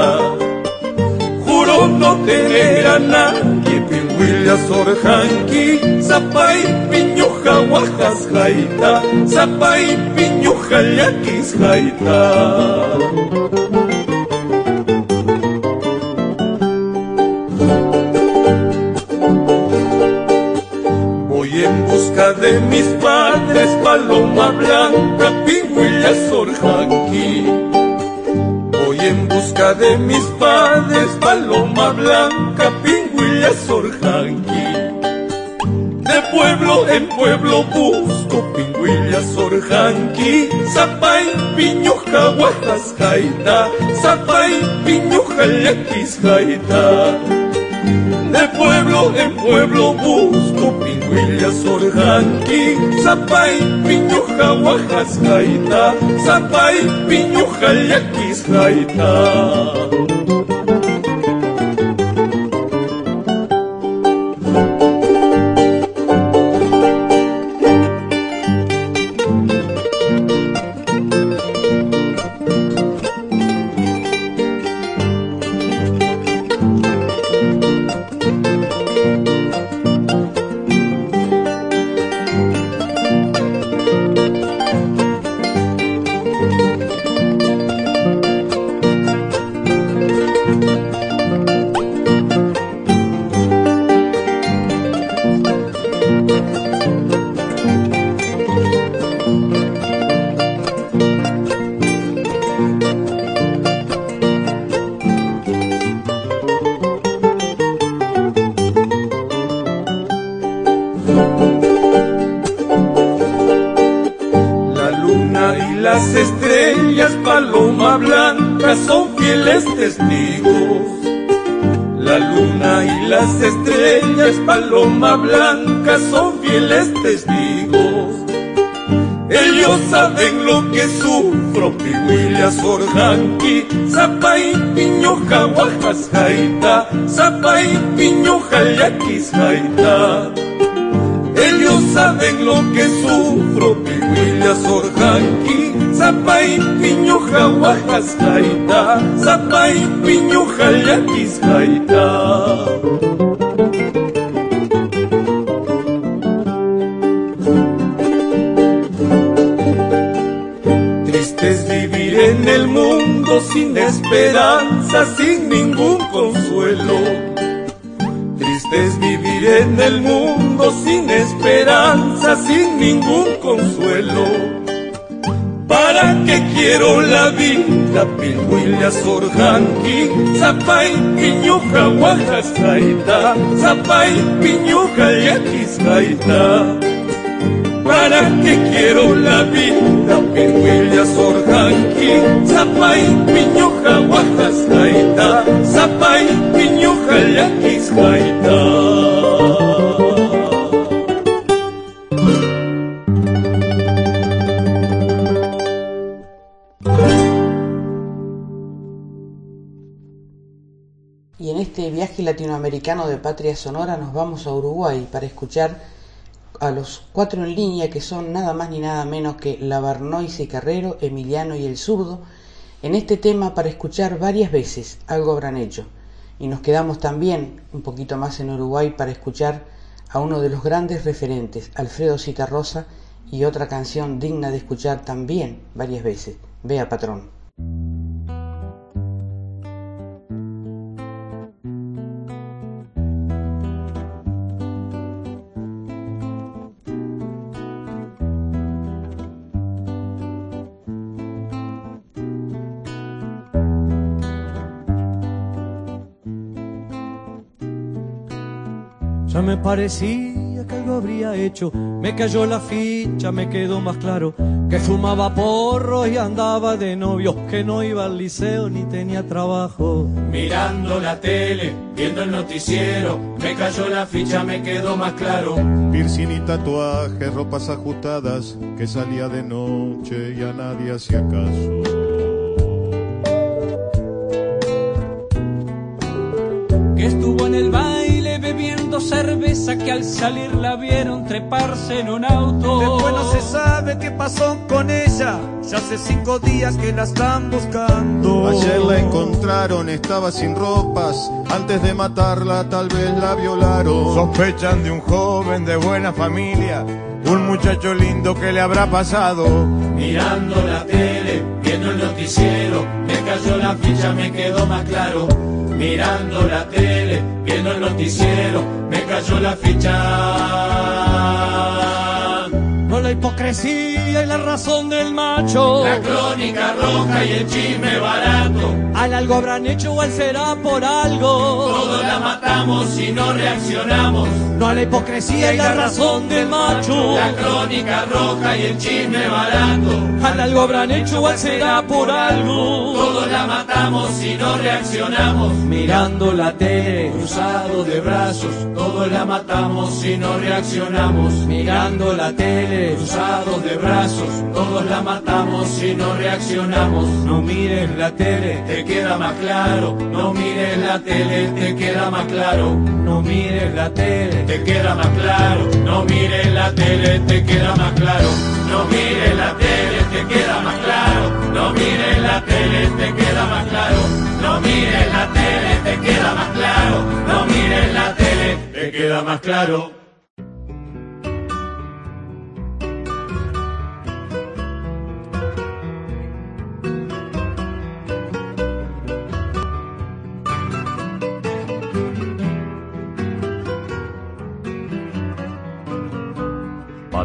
Juro no tener a nadie, pingüilla sorjanqui. Zapay piñuja guajas jaita, zapay piñuja yaquis jaita. Voy en busca de mis padres, paloma blanca, pingüilla sorjanqui. Voy en busca de mis padres, paloma blanca, pingüilla sorjanqui De pueblo en pueblo busco pingüilla sorjanqui, zapay, piño, jaguajas, jaita, zapay, piño, jayaquis, jaita. De pueblo en pueblo busco pingüilla sorjanqui, zapay, piño, jaguajas, jaita, zapay, piño, jayaquis, jaita. Sorjanqui, Zapay, Piño, Jaguajas, Jaita, Zapay, Piño, Jayaquis, Jaita. Ellos saben lo que sufro, Pihuilla, Sorjanqui, Zapay, Piño, Jaguajas, Jaita, Zapay, Piño, Jayaquis, Jaita. Sin esperanza, sin ningún consuelo. Triste es vivir en el mundo sin esperanza, sin ningún consuelo. ¿Para qué quiero la vida? Pilhuilla sorjanqui, zapay, guajas, jaita, zapay, piñuja, yaquis, jaita. ¿Para qué quiero la vida? Pirhuilla, sorjanqui, zapay, piñuja, guajas, jaita, zapay, piñuja, yaquis. Y en este viaje latinoamericano de Patria Sonora nos vamos a Uruguay para escuchar a los cuatro en línea que son nada más ni nada menos que Lavarnois y Carrero, Emiliano y el zurdo, en este tema para escuchar varias veces algo habrán hecho. Y nos quedamos también un poquito más en Uruguay para escuchar a uno de los grandes referentes, Alfredo Citarrosa, y otra canción digna de escuchar también varias veces. Vea patrón. Me parecía que algo habría hecho. Me cayó la ficha, me quedó más claro que fumaba porro y andaba de novio, que no iba al liceo ni tenía trabajo. Mirando la tele, viendo el noticiero, me cayó la ficha, me quedó más claro. Piercing y tatuajes, ropas ajustadas, que salía de noche y a nadie hacía caso. Que al salir la vieron treparse en un auto. Después no se sabe qué pasó con ella, ya hace cinco días que la están buscando. Ayer la encontraron, estaba sin ropas, antes de matarla tal vez la violaron. Sospechan de un joven de buena familia, un muchacho lindo que le habrá pasado. Mirando la tele, viendo el noticiero, me cayó la ficha, me quedó más claro mirando la tele, viendo el noticiero, me cayó la ficha. La hipocresía y la razón del macho. La crónica roja y el chisme barato. Al algo habrán hecho o al será por algo. Todos la matamos si no reaccionamos. No a la hipocresía y la razón del macho. La crónica roja y el chisme barato. Al algo habrán hecho o al será por algo. Todos la matamos si no reaccionamos. Mirando la tele, cruzado de brazos. Todos la matamos si no reaccionamos. Mirando la tele, cruzados de brazos. Todos la matamos si no reaccionamos. No mires la tele, te queda más claro. No mires la tele, te queda más claro. No mires la tele, te queda más claro. No mires la tele, te queda más claro. No mires la tele, te queda más claro. No mires la tele, te queda más claro. No mires la tele, te queda más claro. No mires la tele, te queda más claro.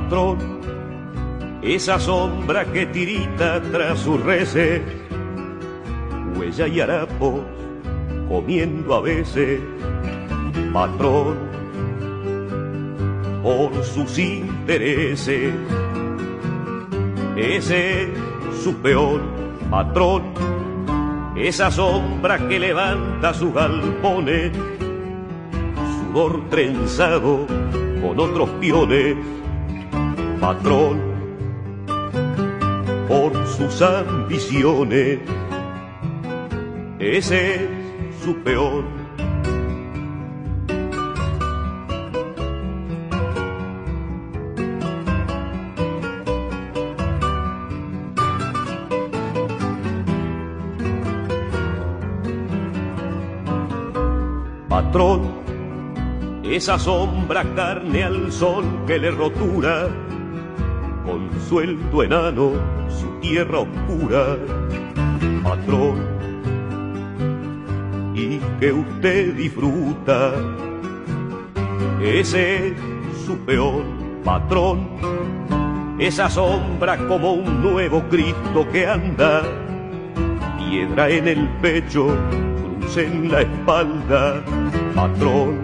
Patrón, esa sombra que tirita tras sus reces, huella y harapos comiendo a veces, patrón, por sus intereses. Ese es su peor patrón, esa sombra que levanta sus galpones, sudor trenzado con otros piones, patrón, por sus ambiciones. Ese es su peor. Patrón, esa sombra carne al sol que le rotura, sueldo enano su tierra oscura. Patrón, y que usted disfruta. Ese es su peor patrón, esa sombra como un nuevo Cristo que anda, piedra en el pecho, cruz en la espalda, patrón,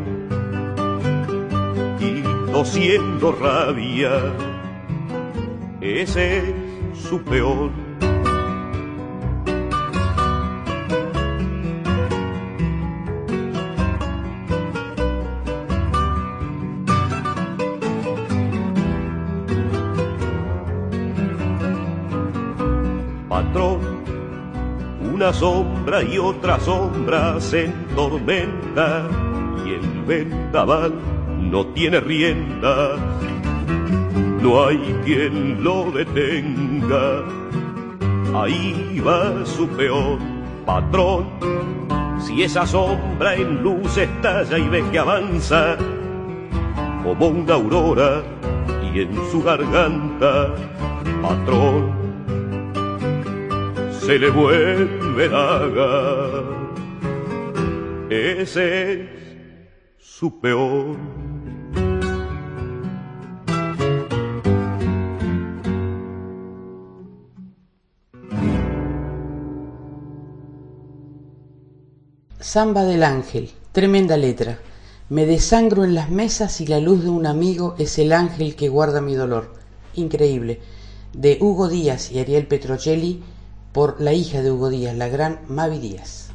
y tosiendo rabia. Ese es su peor patrón. Una sombra y otra sombra se entormenta y el vendaval no tiene rienda. No hay quien lo detenga. Ahí va su peor patrón. Si esa sombra en luz estalla y ve que avanza como una aurora y en su garganta, patrón, se le vuelve daga. Ese es su peor. Samba del Ángel, tremenda letra. Me desangro en las mesas y la luz de un amigo es el ángel que guarda mi dolor. Increíble. De Hugo Díaz y Ariel Petrocelli por la hija de Hugo Díaz, la gran Mavi Díaz.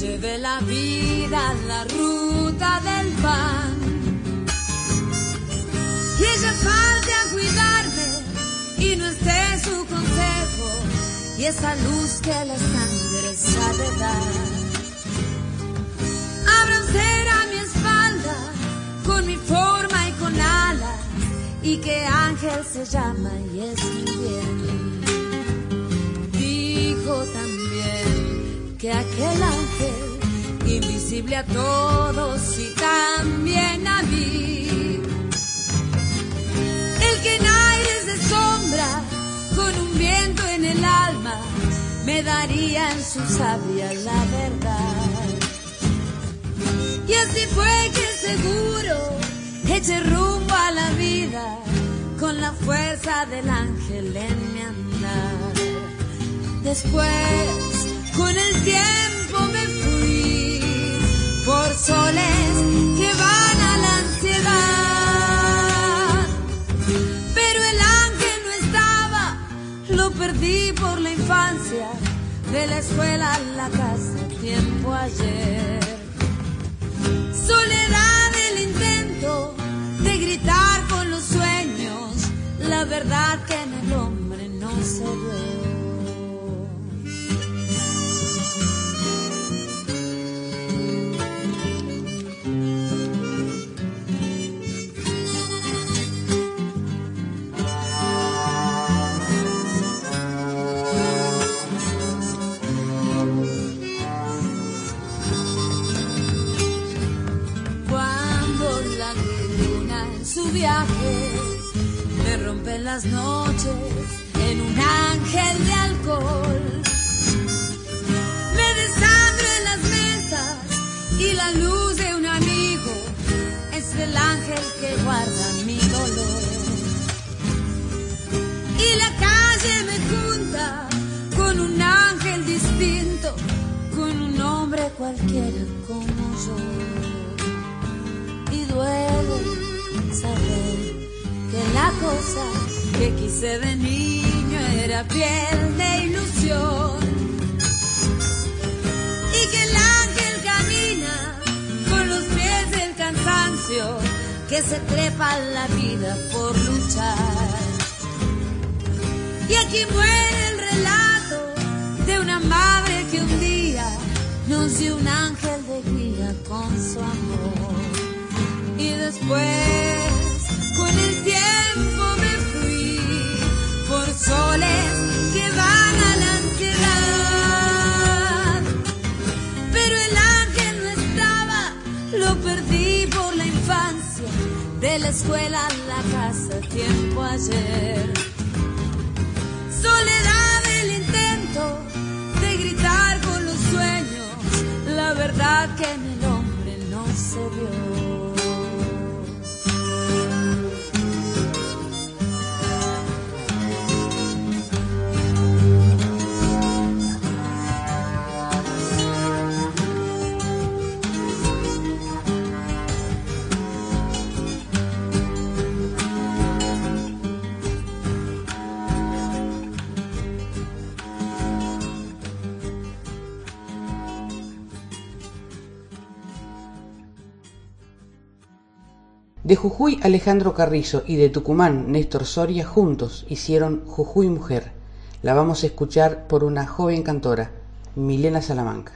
Lleve la vida la ruta del pan y ella falte a cuidarme y no esté su consejo y esa luz que la sangre sabe dar. Abran a mi espalda con mi forma y con alas y que ángel se llama y es mi bien. dijo también que aquel ángel, invisible a todos y también a mí, el que en aires de sombra, con un viento en el alma, me daría en su sabia la verdad. Y así fue que seguro eché rumbo a la vida con la fuerza del ángel en mi andar. Después, con el tiempo me fui por soles que van a la ansiedad. Pero el ángel no estaba, lo perdí por la infancia, de la escuela a la casa, tiempo ayer. Soledad el intento de gritar con los sueños, la verdad que en el hombre no se ve. Las noches piel de ilusión. Y que el ángel camina con los pies del cansancio que se trepa la vida por luchar. Y aquí muere el relato de una madre que un día nos dio un ángel de guía con su amor. Y después la escuela a la casa, tiempo ayer. Soledad el intento de gritar con los sueños, la verdad que en el hombre no se vio. De Jujuy Alejandro Carrizo y de Tucumán Néstor Soria juntos hicieron Jujuy Mujer. La vamos a escuchar por una joven cantora, Milena Salamanca.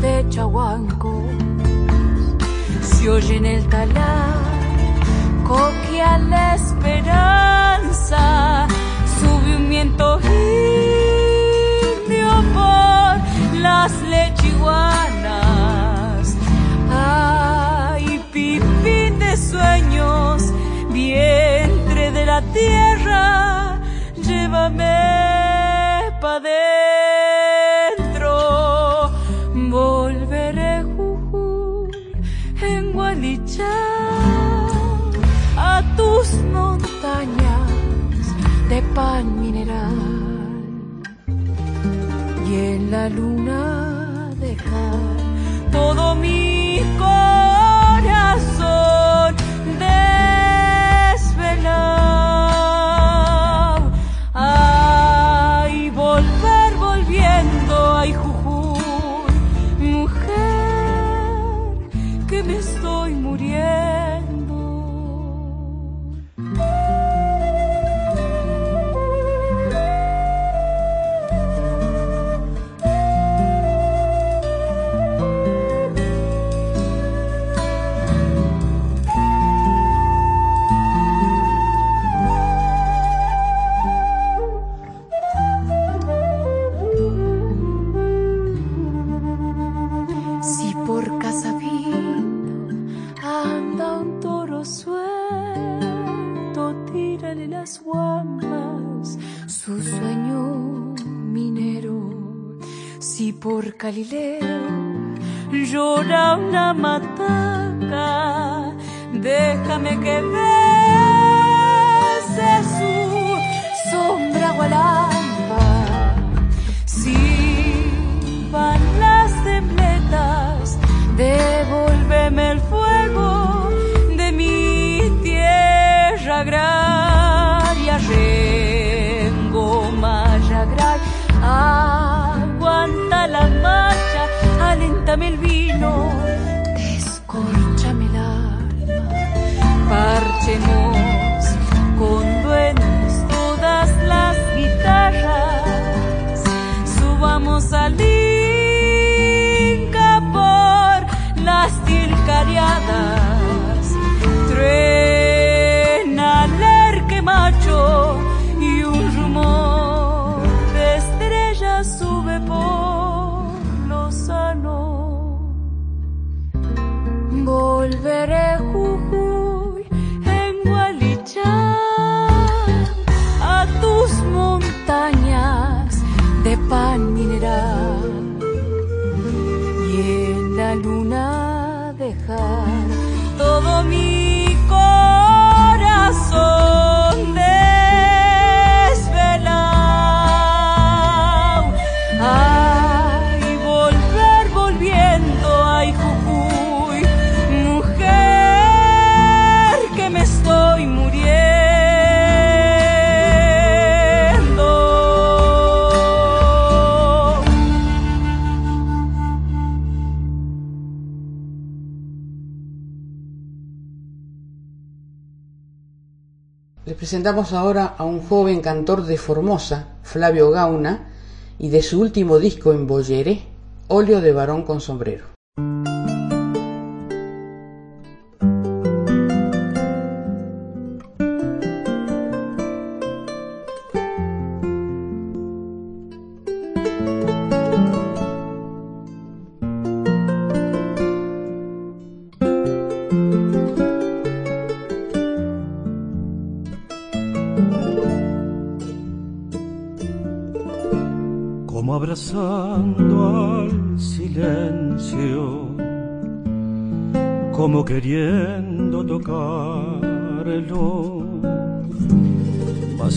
de Chahuanco se oye en el talar coquea la esperanza. Sube un viento indio por las lechiguanas. Ay pipín de sueños vientre de la tierra llévame pa' pan mineral y en la luna dejar todo mi corazón Galileo llora una mataca, déjame que bese su sombra gualamba. Si van las tembletas, devuélveme el aléntame el vino, presentamos ahora a un joven cantor de Formosa, Flavio Gauna, y de su último disco en Bolleré, Óleo de varón con sombrero.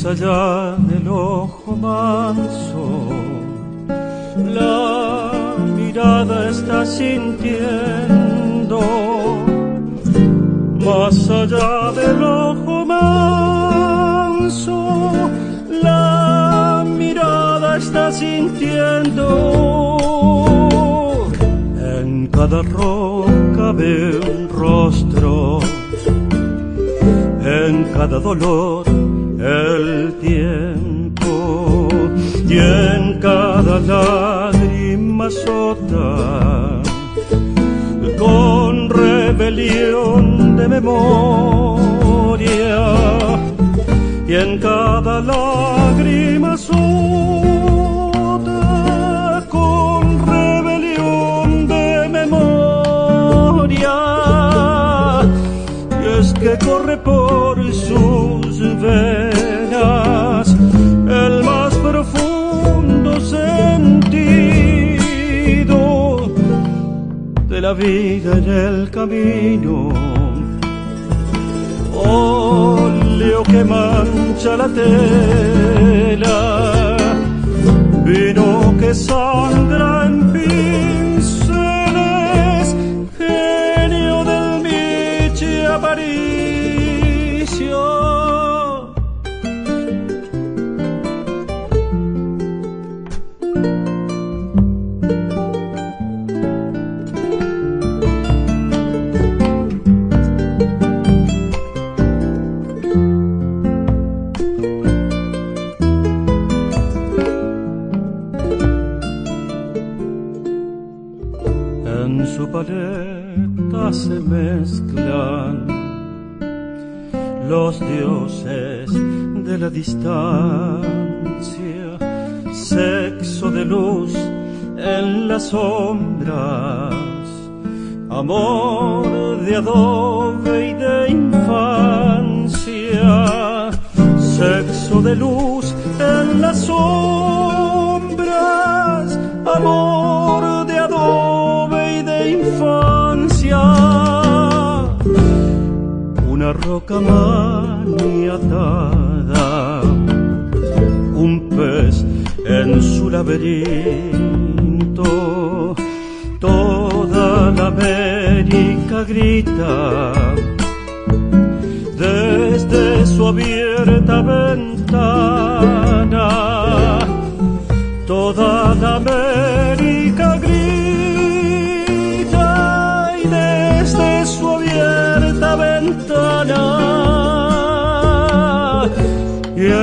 Allá del ojo manso, la mirada está sintiendo, más allá del ojo manso, la mirada está sintiendo. En cada roca ve un rostro, en cada dolor cada lágrima sota, con rebelión de memoria y en cada lágrima la vida en el camino. Óleo que mancha la tela, vino que sangra en pinceles,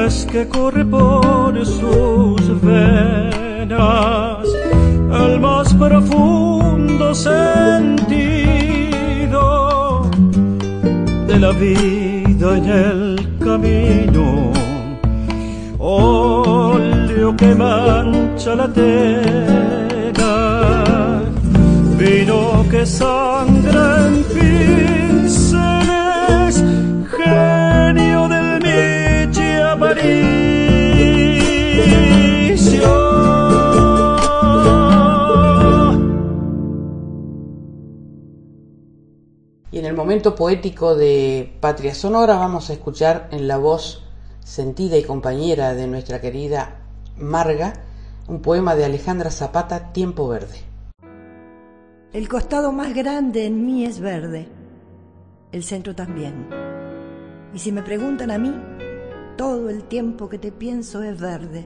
que corre por sus venas el más profundo sentido de la vida en el camino. Óleo que mancha la tela vino que sangra en momento poético de Patria Sonora vamos a escuchar en la voz sentida y compañera de nuestra querida Marga un poema de Alejandra Zapata, Tiempo Verde. El costado más grande en mí es verde el centro también. Y si me preguntan a mí, todo el tiempo que te pienso es verde.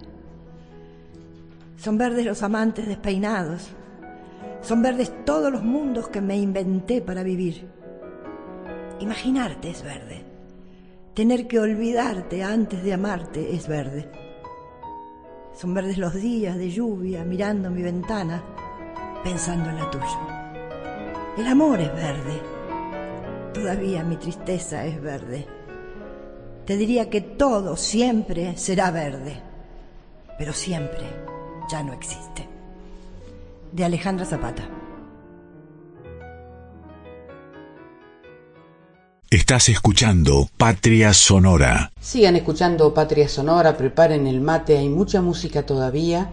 Son verdes los amantes despeinados. Son verdes todos los mundos que me inventé para vivir. Imaginarte es verde. Tener que olvidarte antes de amarte es verde. Son verdes los días de lluvia mirando mi ventana, pensando en la tuya. El amor es verde Todavía mi tristeza es verde. Te diría que todo siempre será verde, pero siempre ya no existe. De Alejandra Zapata. Estás escuchando Patria Sonora. Sigan escuchando Patria Sonora, preparen el mate, hay mucha música todavía.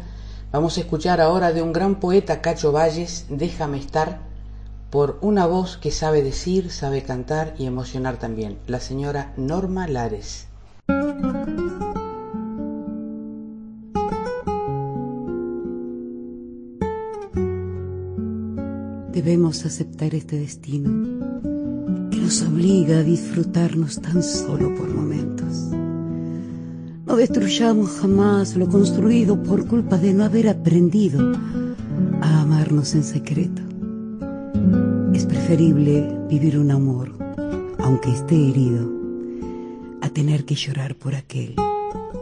Vamos a escuchar ahora de un gran poeta, Cacho Valles, Déjame estar, por una voz que sabe decir, sabe cantar y emocionar también, la señora Norma Lares. Debemos aceptar este destino nos obliga a disfrutarnos tan solo por momentos. No destruyamos jamás lo construido por culpa de no haber aprendido a amarnos en secreto. Es preferible vivir un amor, aunque esté herido, a tener que llorar por aquel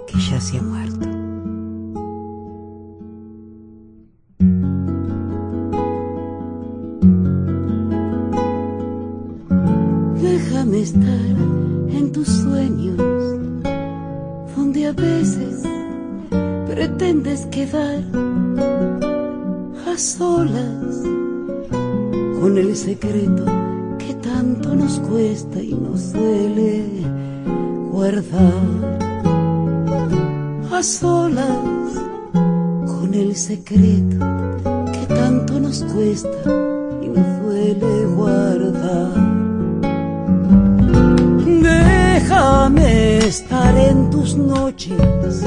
que ya se ha muerto. veces pretendes quedar a solas con el secreto que tanto nos cuesta y nos duele guardar. A solas con el secreto que tanto nos cuesta y nos duele guardar. Déjame estar en tus noches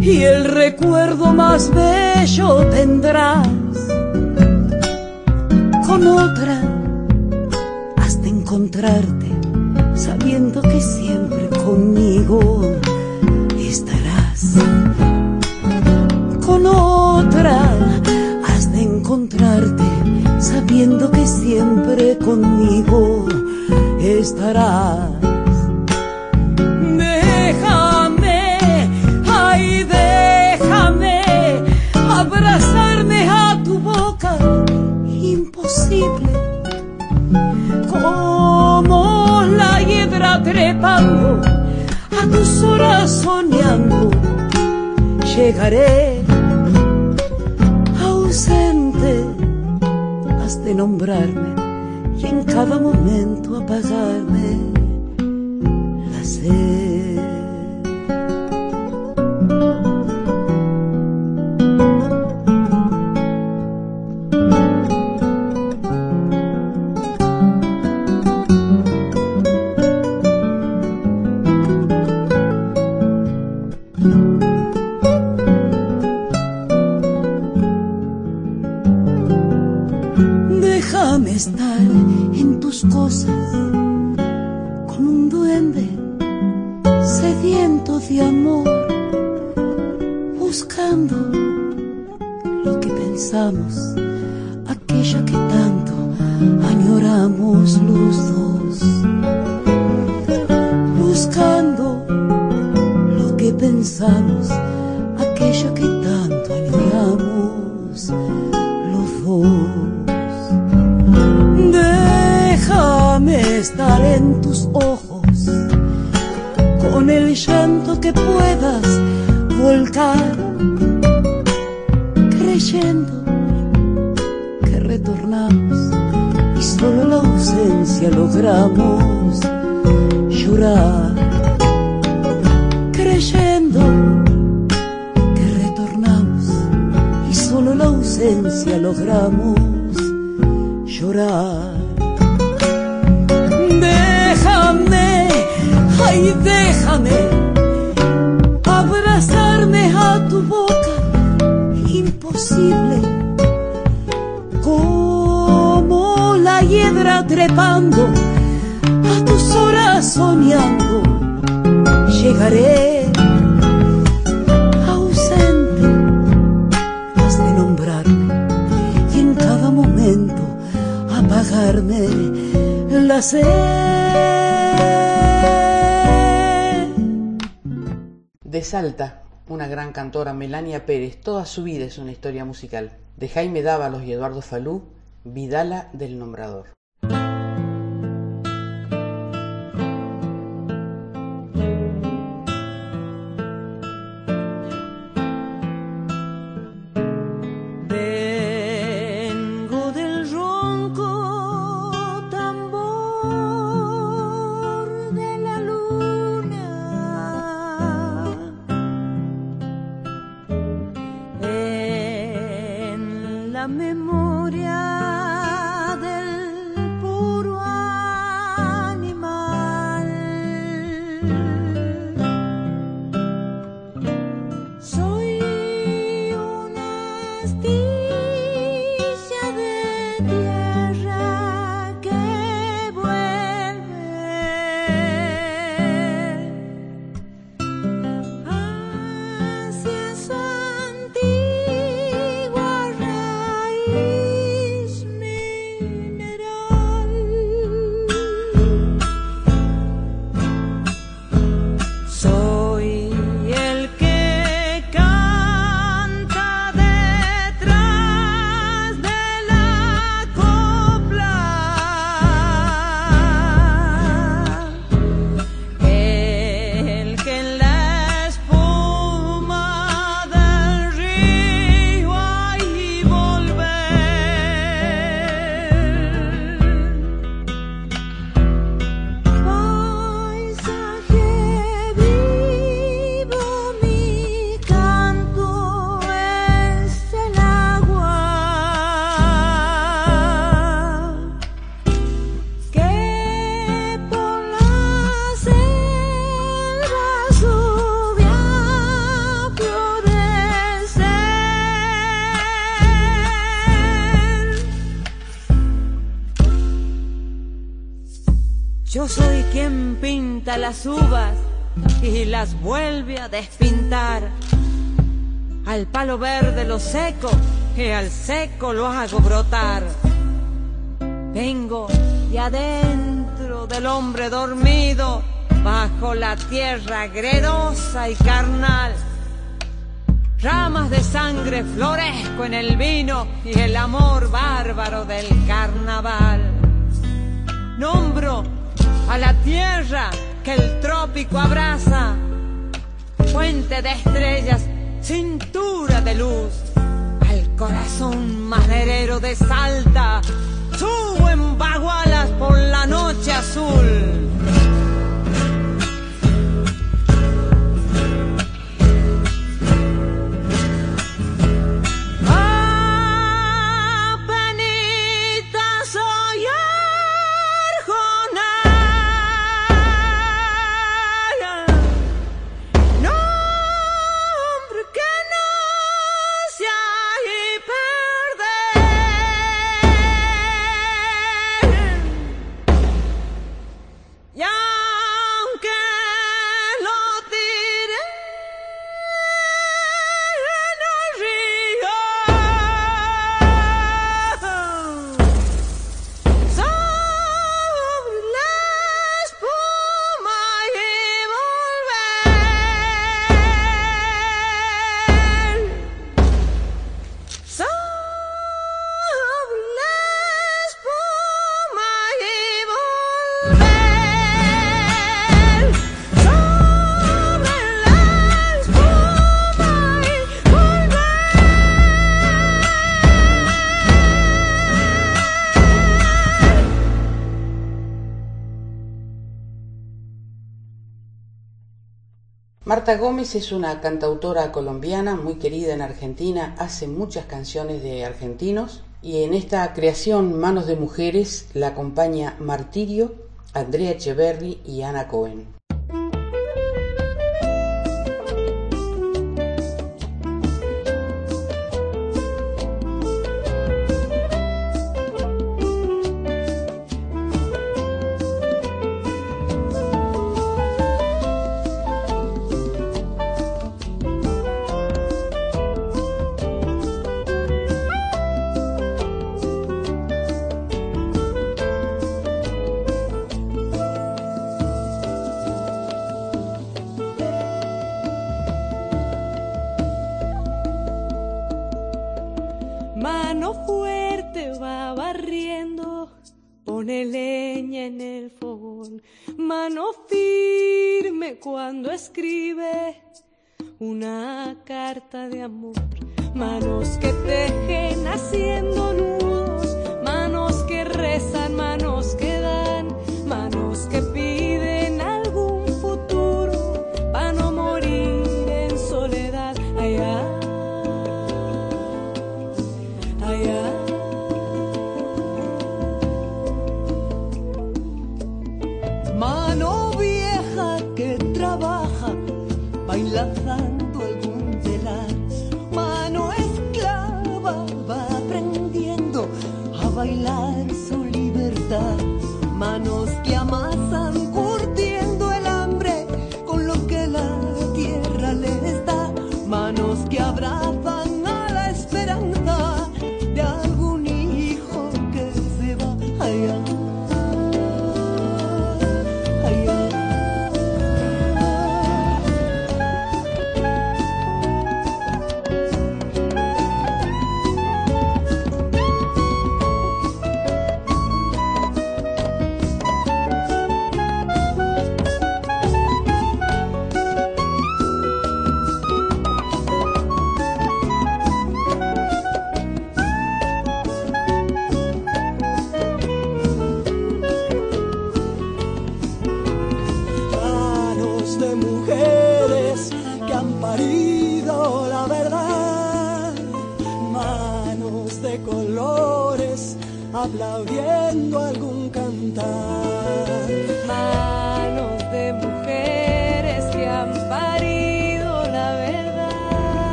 y el recuerdo más bello tendrás. Con otra has de encontrarte sabiendo que siempre conmigo estarás. Con otra has de encontrarte sabiendo que siempre conmigo estarás. trepando, a tus horas soñando, llegaré ausente, has de nombrarme y en cada momento apagarme. Melania Pérez, toda su vida es una historia musical, de Jaime Dávalos y Eduardo Falú, Vidala del Nombrador. Las uvas y las vuelve a despintar. Al palo verde lo seco y al seco lo hago brotar. Vengo y adentro del hombre dormido, bajo la tierra gredosa y carnal. Ramas de sangre floresco en el vino y el amor bárbaro del carnaval. Nombro a la tierra que el trópico abraza, fuente de estrellas, cintura de luz, al corazón maderero de Salta, subo en bagualas por la noche azul. Marta Gómez es una cantautora colombiana muy querida en Argentina, hace muchas canciones de argentinos y en esta creación Manos de Mujeres la acompaña Martirio, Andrea Echeverry y Ana Cohen. Carta de amor. Manos que tejen haciendo nudos,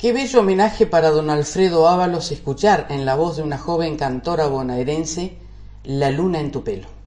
Qué bello homenaje para don Alfredo Ábalos escuchar en la voz de una joven cantora bonaerense La luna en tu pelo.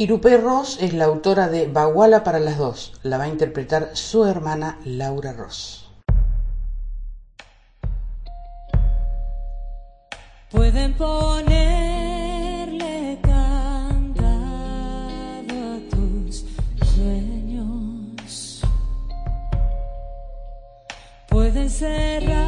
Iru Ross es la autora de Baguala para las dos. La va a interpretar su hermana Laura Ross. Pueden ponerle candado a tus sueños. Pueden cerrar.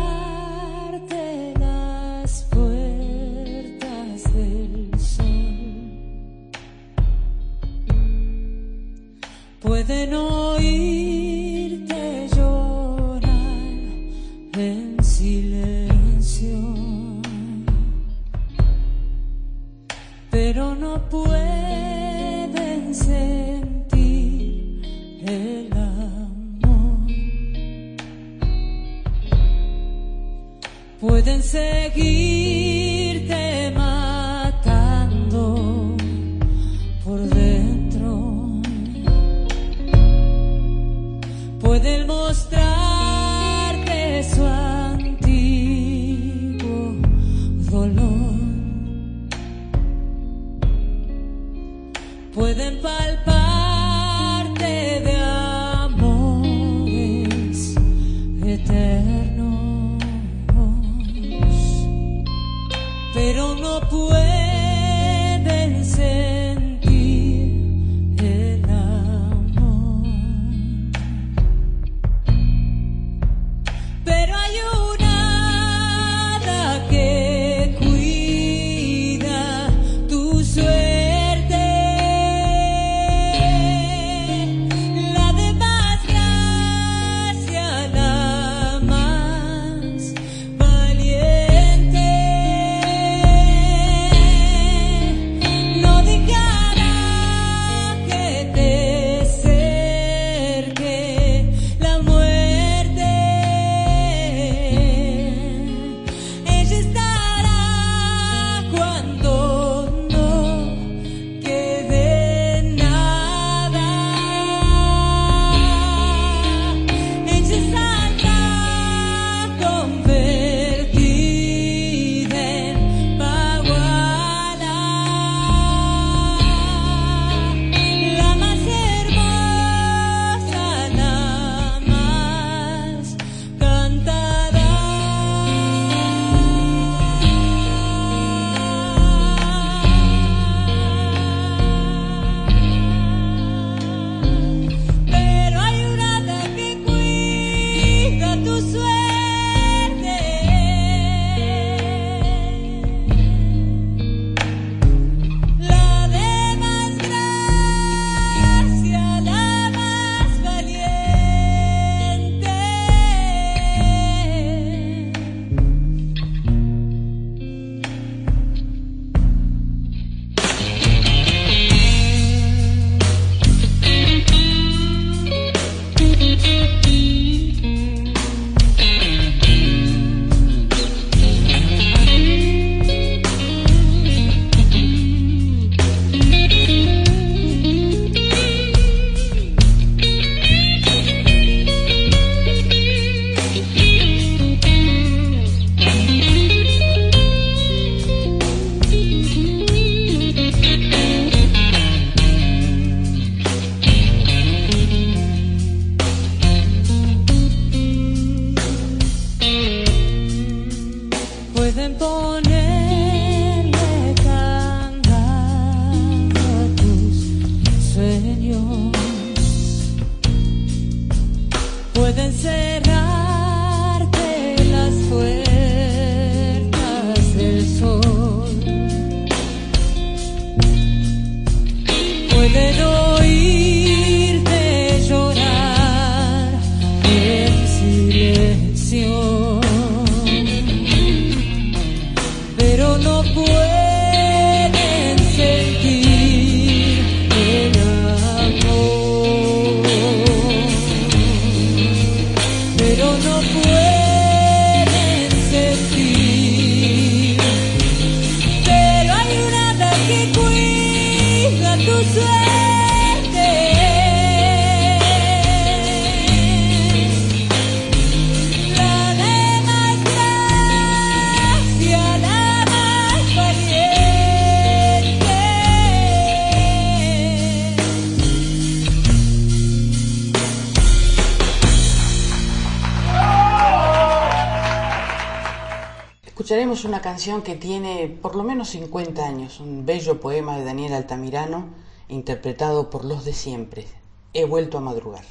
Que tiene por lo menos 50 años, un bello poema de Daniel Altamirano, interpretado por los de siempre. He vuelto a madrugar.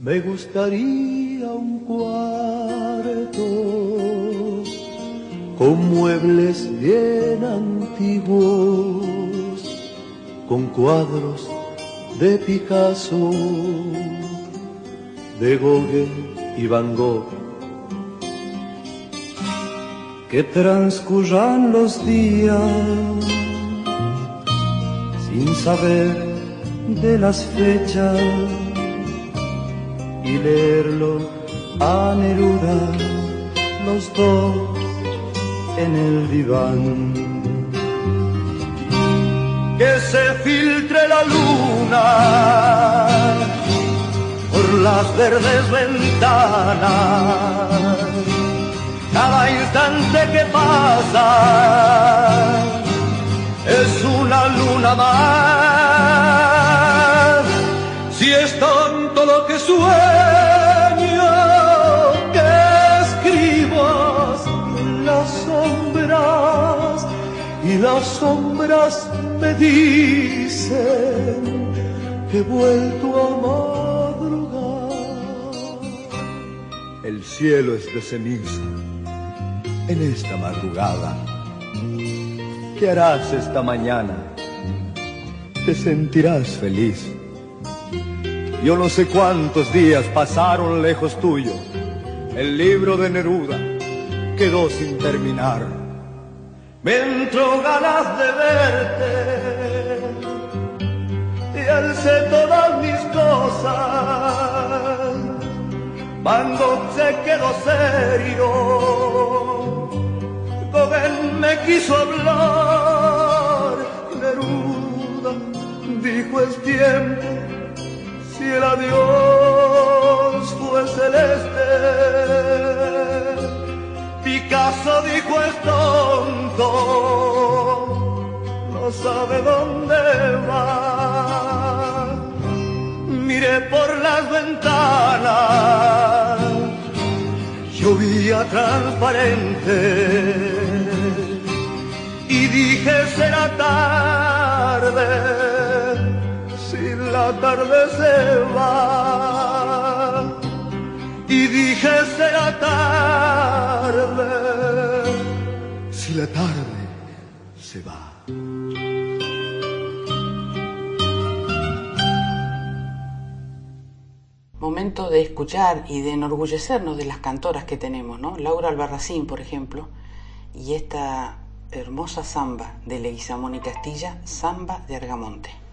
Me gustaría un cuarto con muebles bien antiguos, con cuadros de Picasso, de Gauguin y Van Gogh. Que transcurran los días sin saber de las fechas y leerlo a Neruda los dos en el diván. Que se filtre la luna por las verdes ventanas, cada instante que pasa es una luna más. Si es tonto lo que sueño, que escribas las sombras y las sombras me dicen que he vuelto a madrugar. El cielo es de ceniza en esta madrugada. ¿Qué harás esta mañana? Te sentirás feliz. Yo no sé cuántos días pasaron lejos tuyo. El libro de Neruda quedó sin terminar. Me entró ganas de verte y alcé todas mis cosas. Gogh se quedó serio, Gauguin me quiso hablar, Neruda dijo es tiempo, si el adiós fue celeste. Picasso dijo es tonto, no sabe dónde va. Miré por las ventanas, llovía transparente y dije será tarde si la tarde se va. Y dije será tarde Si la tarde se va. Momento de escuchar y de enorgullecernos de las cantoras que tenemos, ¿no? Laura Albarracín, por ejemplo, y esta hermosa samba de Leguizamón y Castilla, Samba de Argamonte.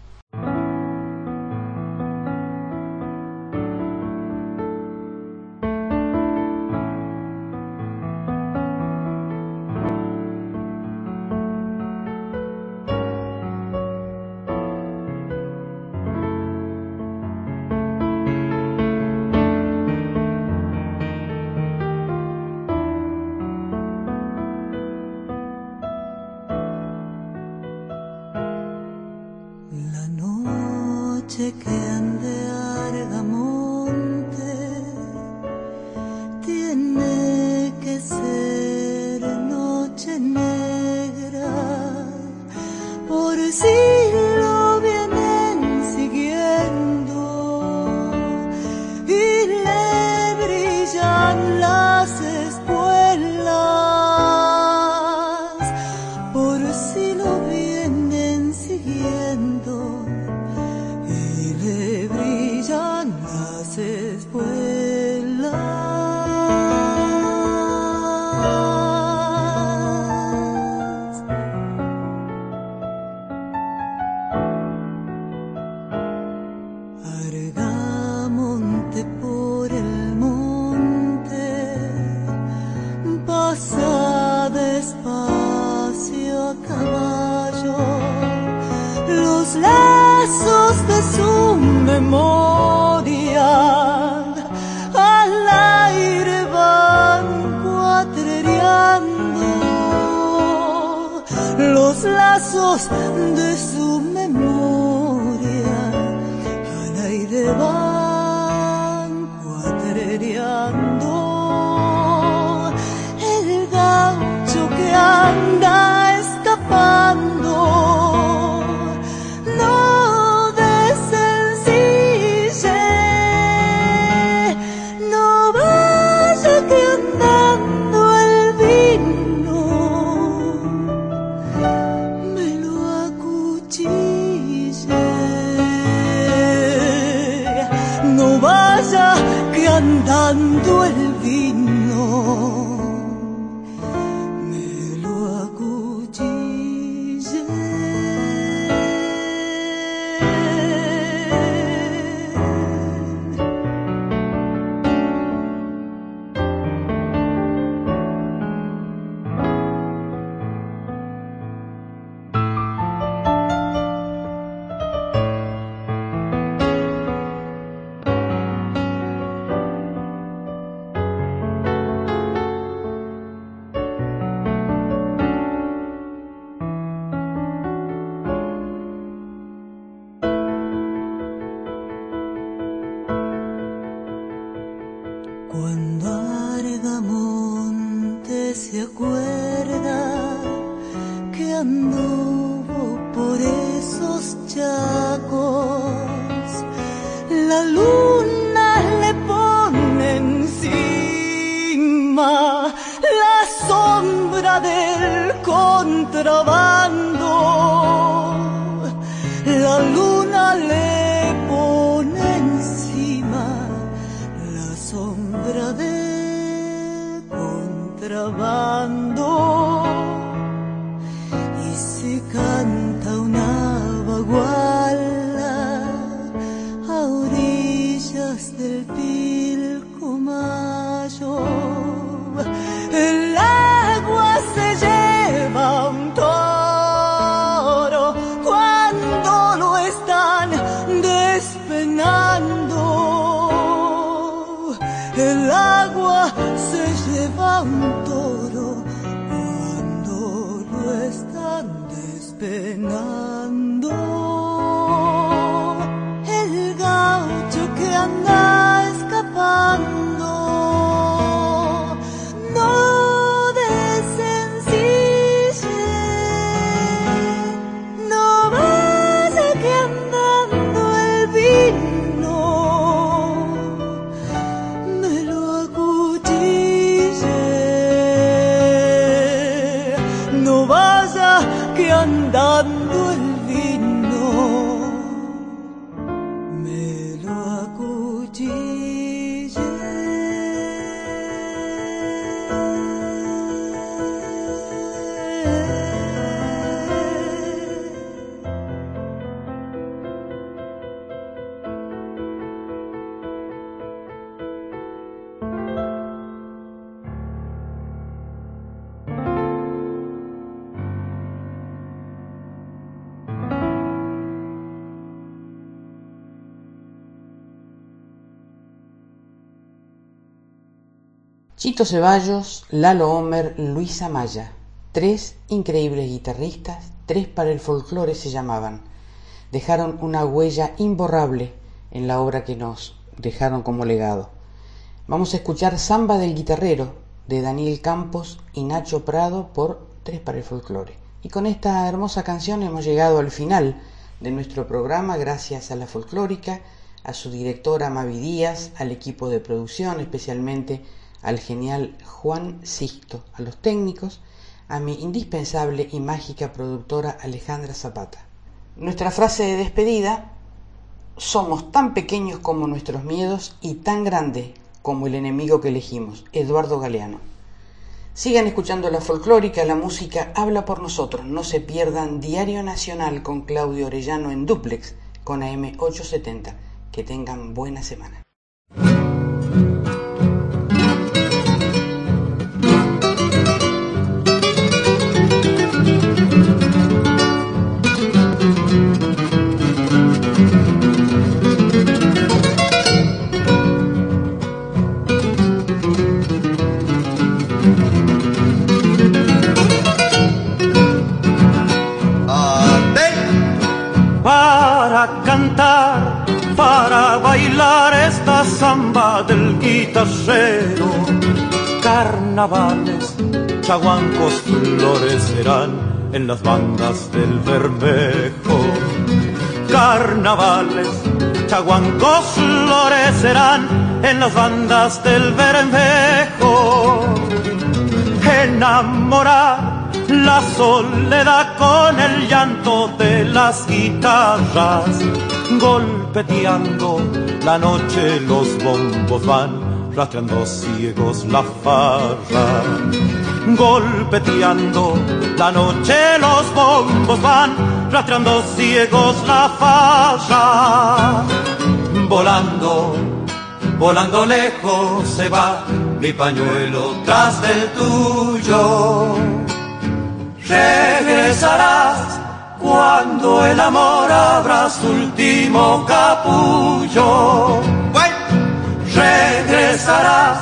Chito Ceballos, Lalo Homer, Luisa Maya. Tres increíbles guitarristas, tres para el folclore se llamaban. Dejaron una huella imborrable en la obra que nos dejaron como legado. Vamos a escuchar Samba del Guitarrero de Daniel Campos y Nacho Prado por Tres para el Folclore. Y con esta hermosa canción hemos llegado al final de nuestro programa gracias a la folclórica, a su directora Mavi Díaz, al equipo de producción, especialmente al genial Juan Sisto, a los técnicos, a mi indispensable y mágica productora Alejandra Zapata. Nuestra frase de despedida, somos tan pequeños como nuestros miedos y tan grande como el enemigo que elegimos, Eduardo Galeano. Sigan escuchando la folclórica, la música habla por nosotros. No se pierdan Diario Nacional con Claudio Orellano en duplex con AM870. Que tengan buena semana. Samba del guitarrero. Carnavales, chaguancos, florecerán en las bandas del Bermejo. Carnavales, chaguancos, florecerán en las bandas del Bermejo. Enamorar la soledad con el llanto de las guitarras, golpeteando la noche los bombos van, rastreando ciegos la farra. Golpeteando la noche los bombos van, rastreando ciegos la farra. Volando, volando lejos se va mi pañuelo tras del tuyo regresarás cuando el amor abra su último capullo. Regresarás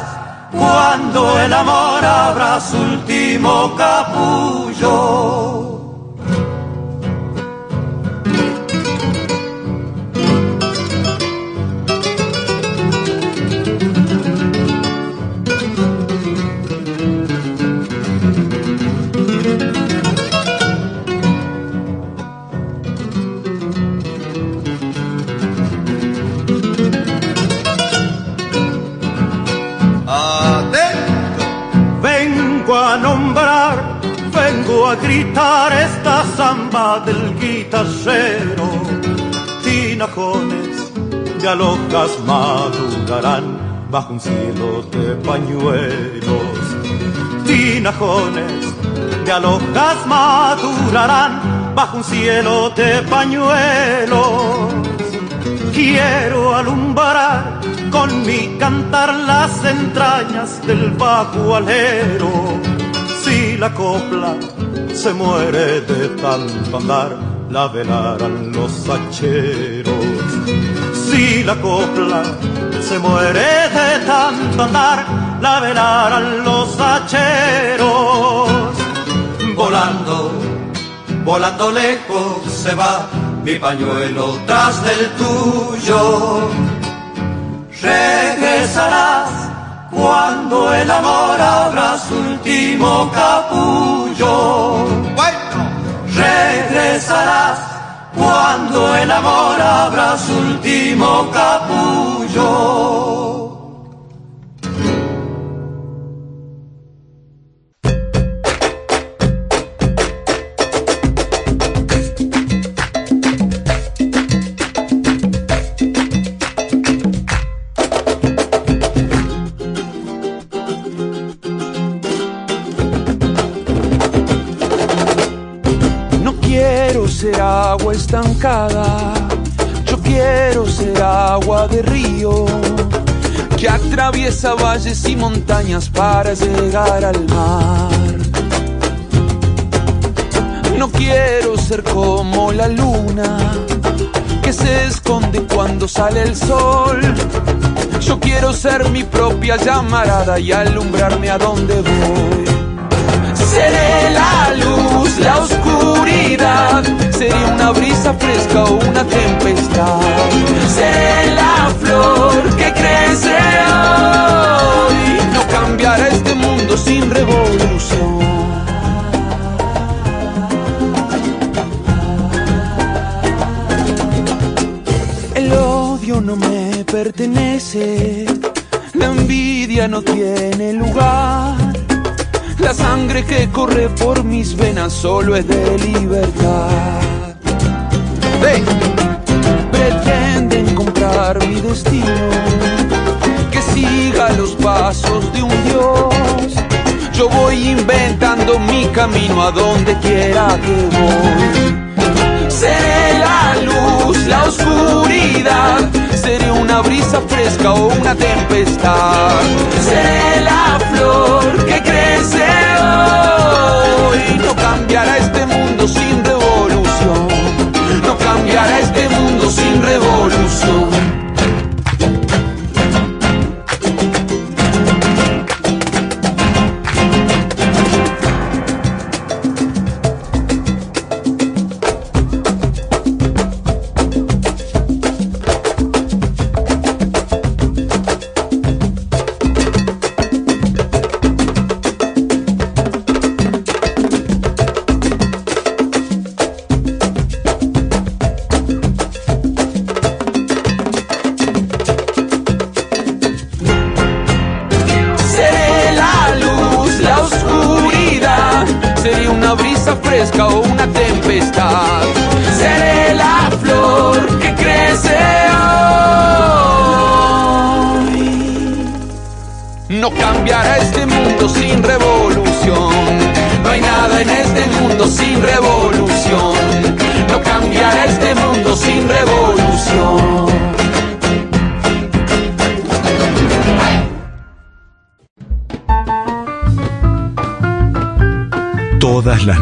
cuando el amor abra su último capullo. Nombrar, vengo a gritar esta samba del guitarrero. Tinajones de alojas madurarán bajo un cielo de pañuelos. Tinajones de alojas madurarán bajo un cielo de pañuelos. Quiero alumbrar con mi cantar las entrañas del bajo alero. La copla se muere de tanto andar, la velarán los hacheros. Si la copla se muere de tanto andar, la velarán los hacheros. Volando, volando lejos se va mi pañuelo tras del tuyo regresarás cuando el amor abra su último capullo. Regresarás cuando el amor abra su último capullo. Estancada, yo quiero ser agua de río que atraviesa valles y montañas para llegar al mar. No quiero ser como la luna que se esconde cuando sale el sol. Yo quiero ser mi propia llamarada y alumbrarme a donde voy. Seré la luz, la oscuridad, seré una brisa fresca o una tempestad. Seré la flor que crece hoy, no cambiará este mundo sin revolución. El odio no me pertenece, la envidia no tiene lugar. La sangre que corre por mis venas solo es de libertad. Hey. Pretenden comprar mi destino, que siga los pasos de un dios. Yo voy inventando mi camino a donde quiera que voy. Seré la luz, la oscuridad, seré una brisa fresca o una tempestad. Seré la flor que No cambiará este mundo sin revolución. No cambiará este mundo sin revolución.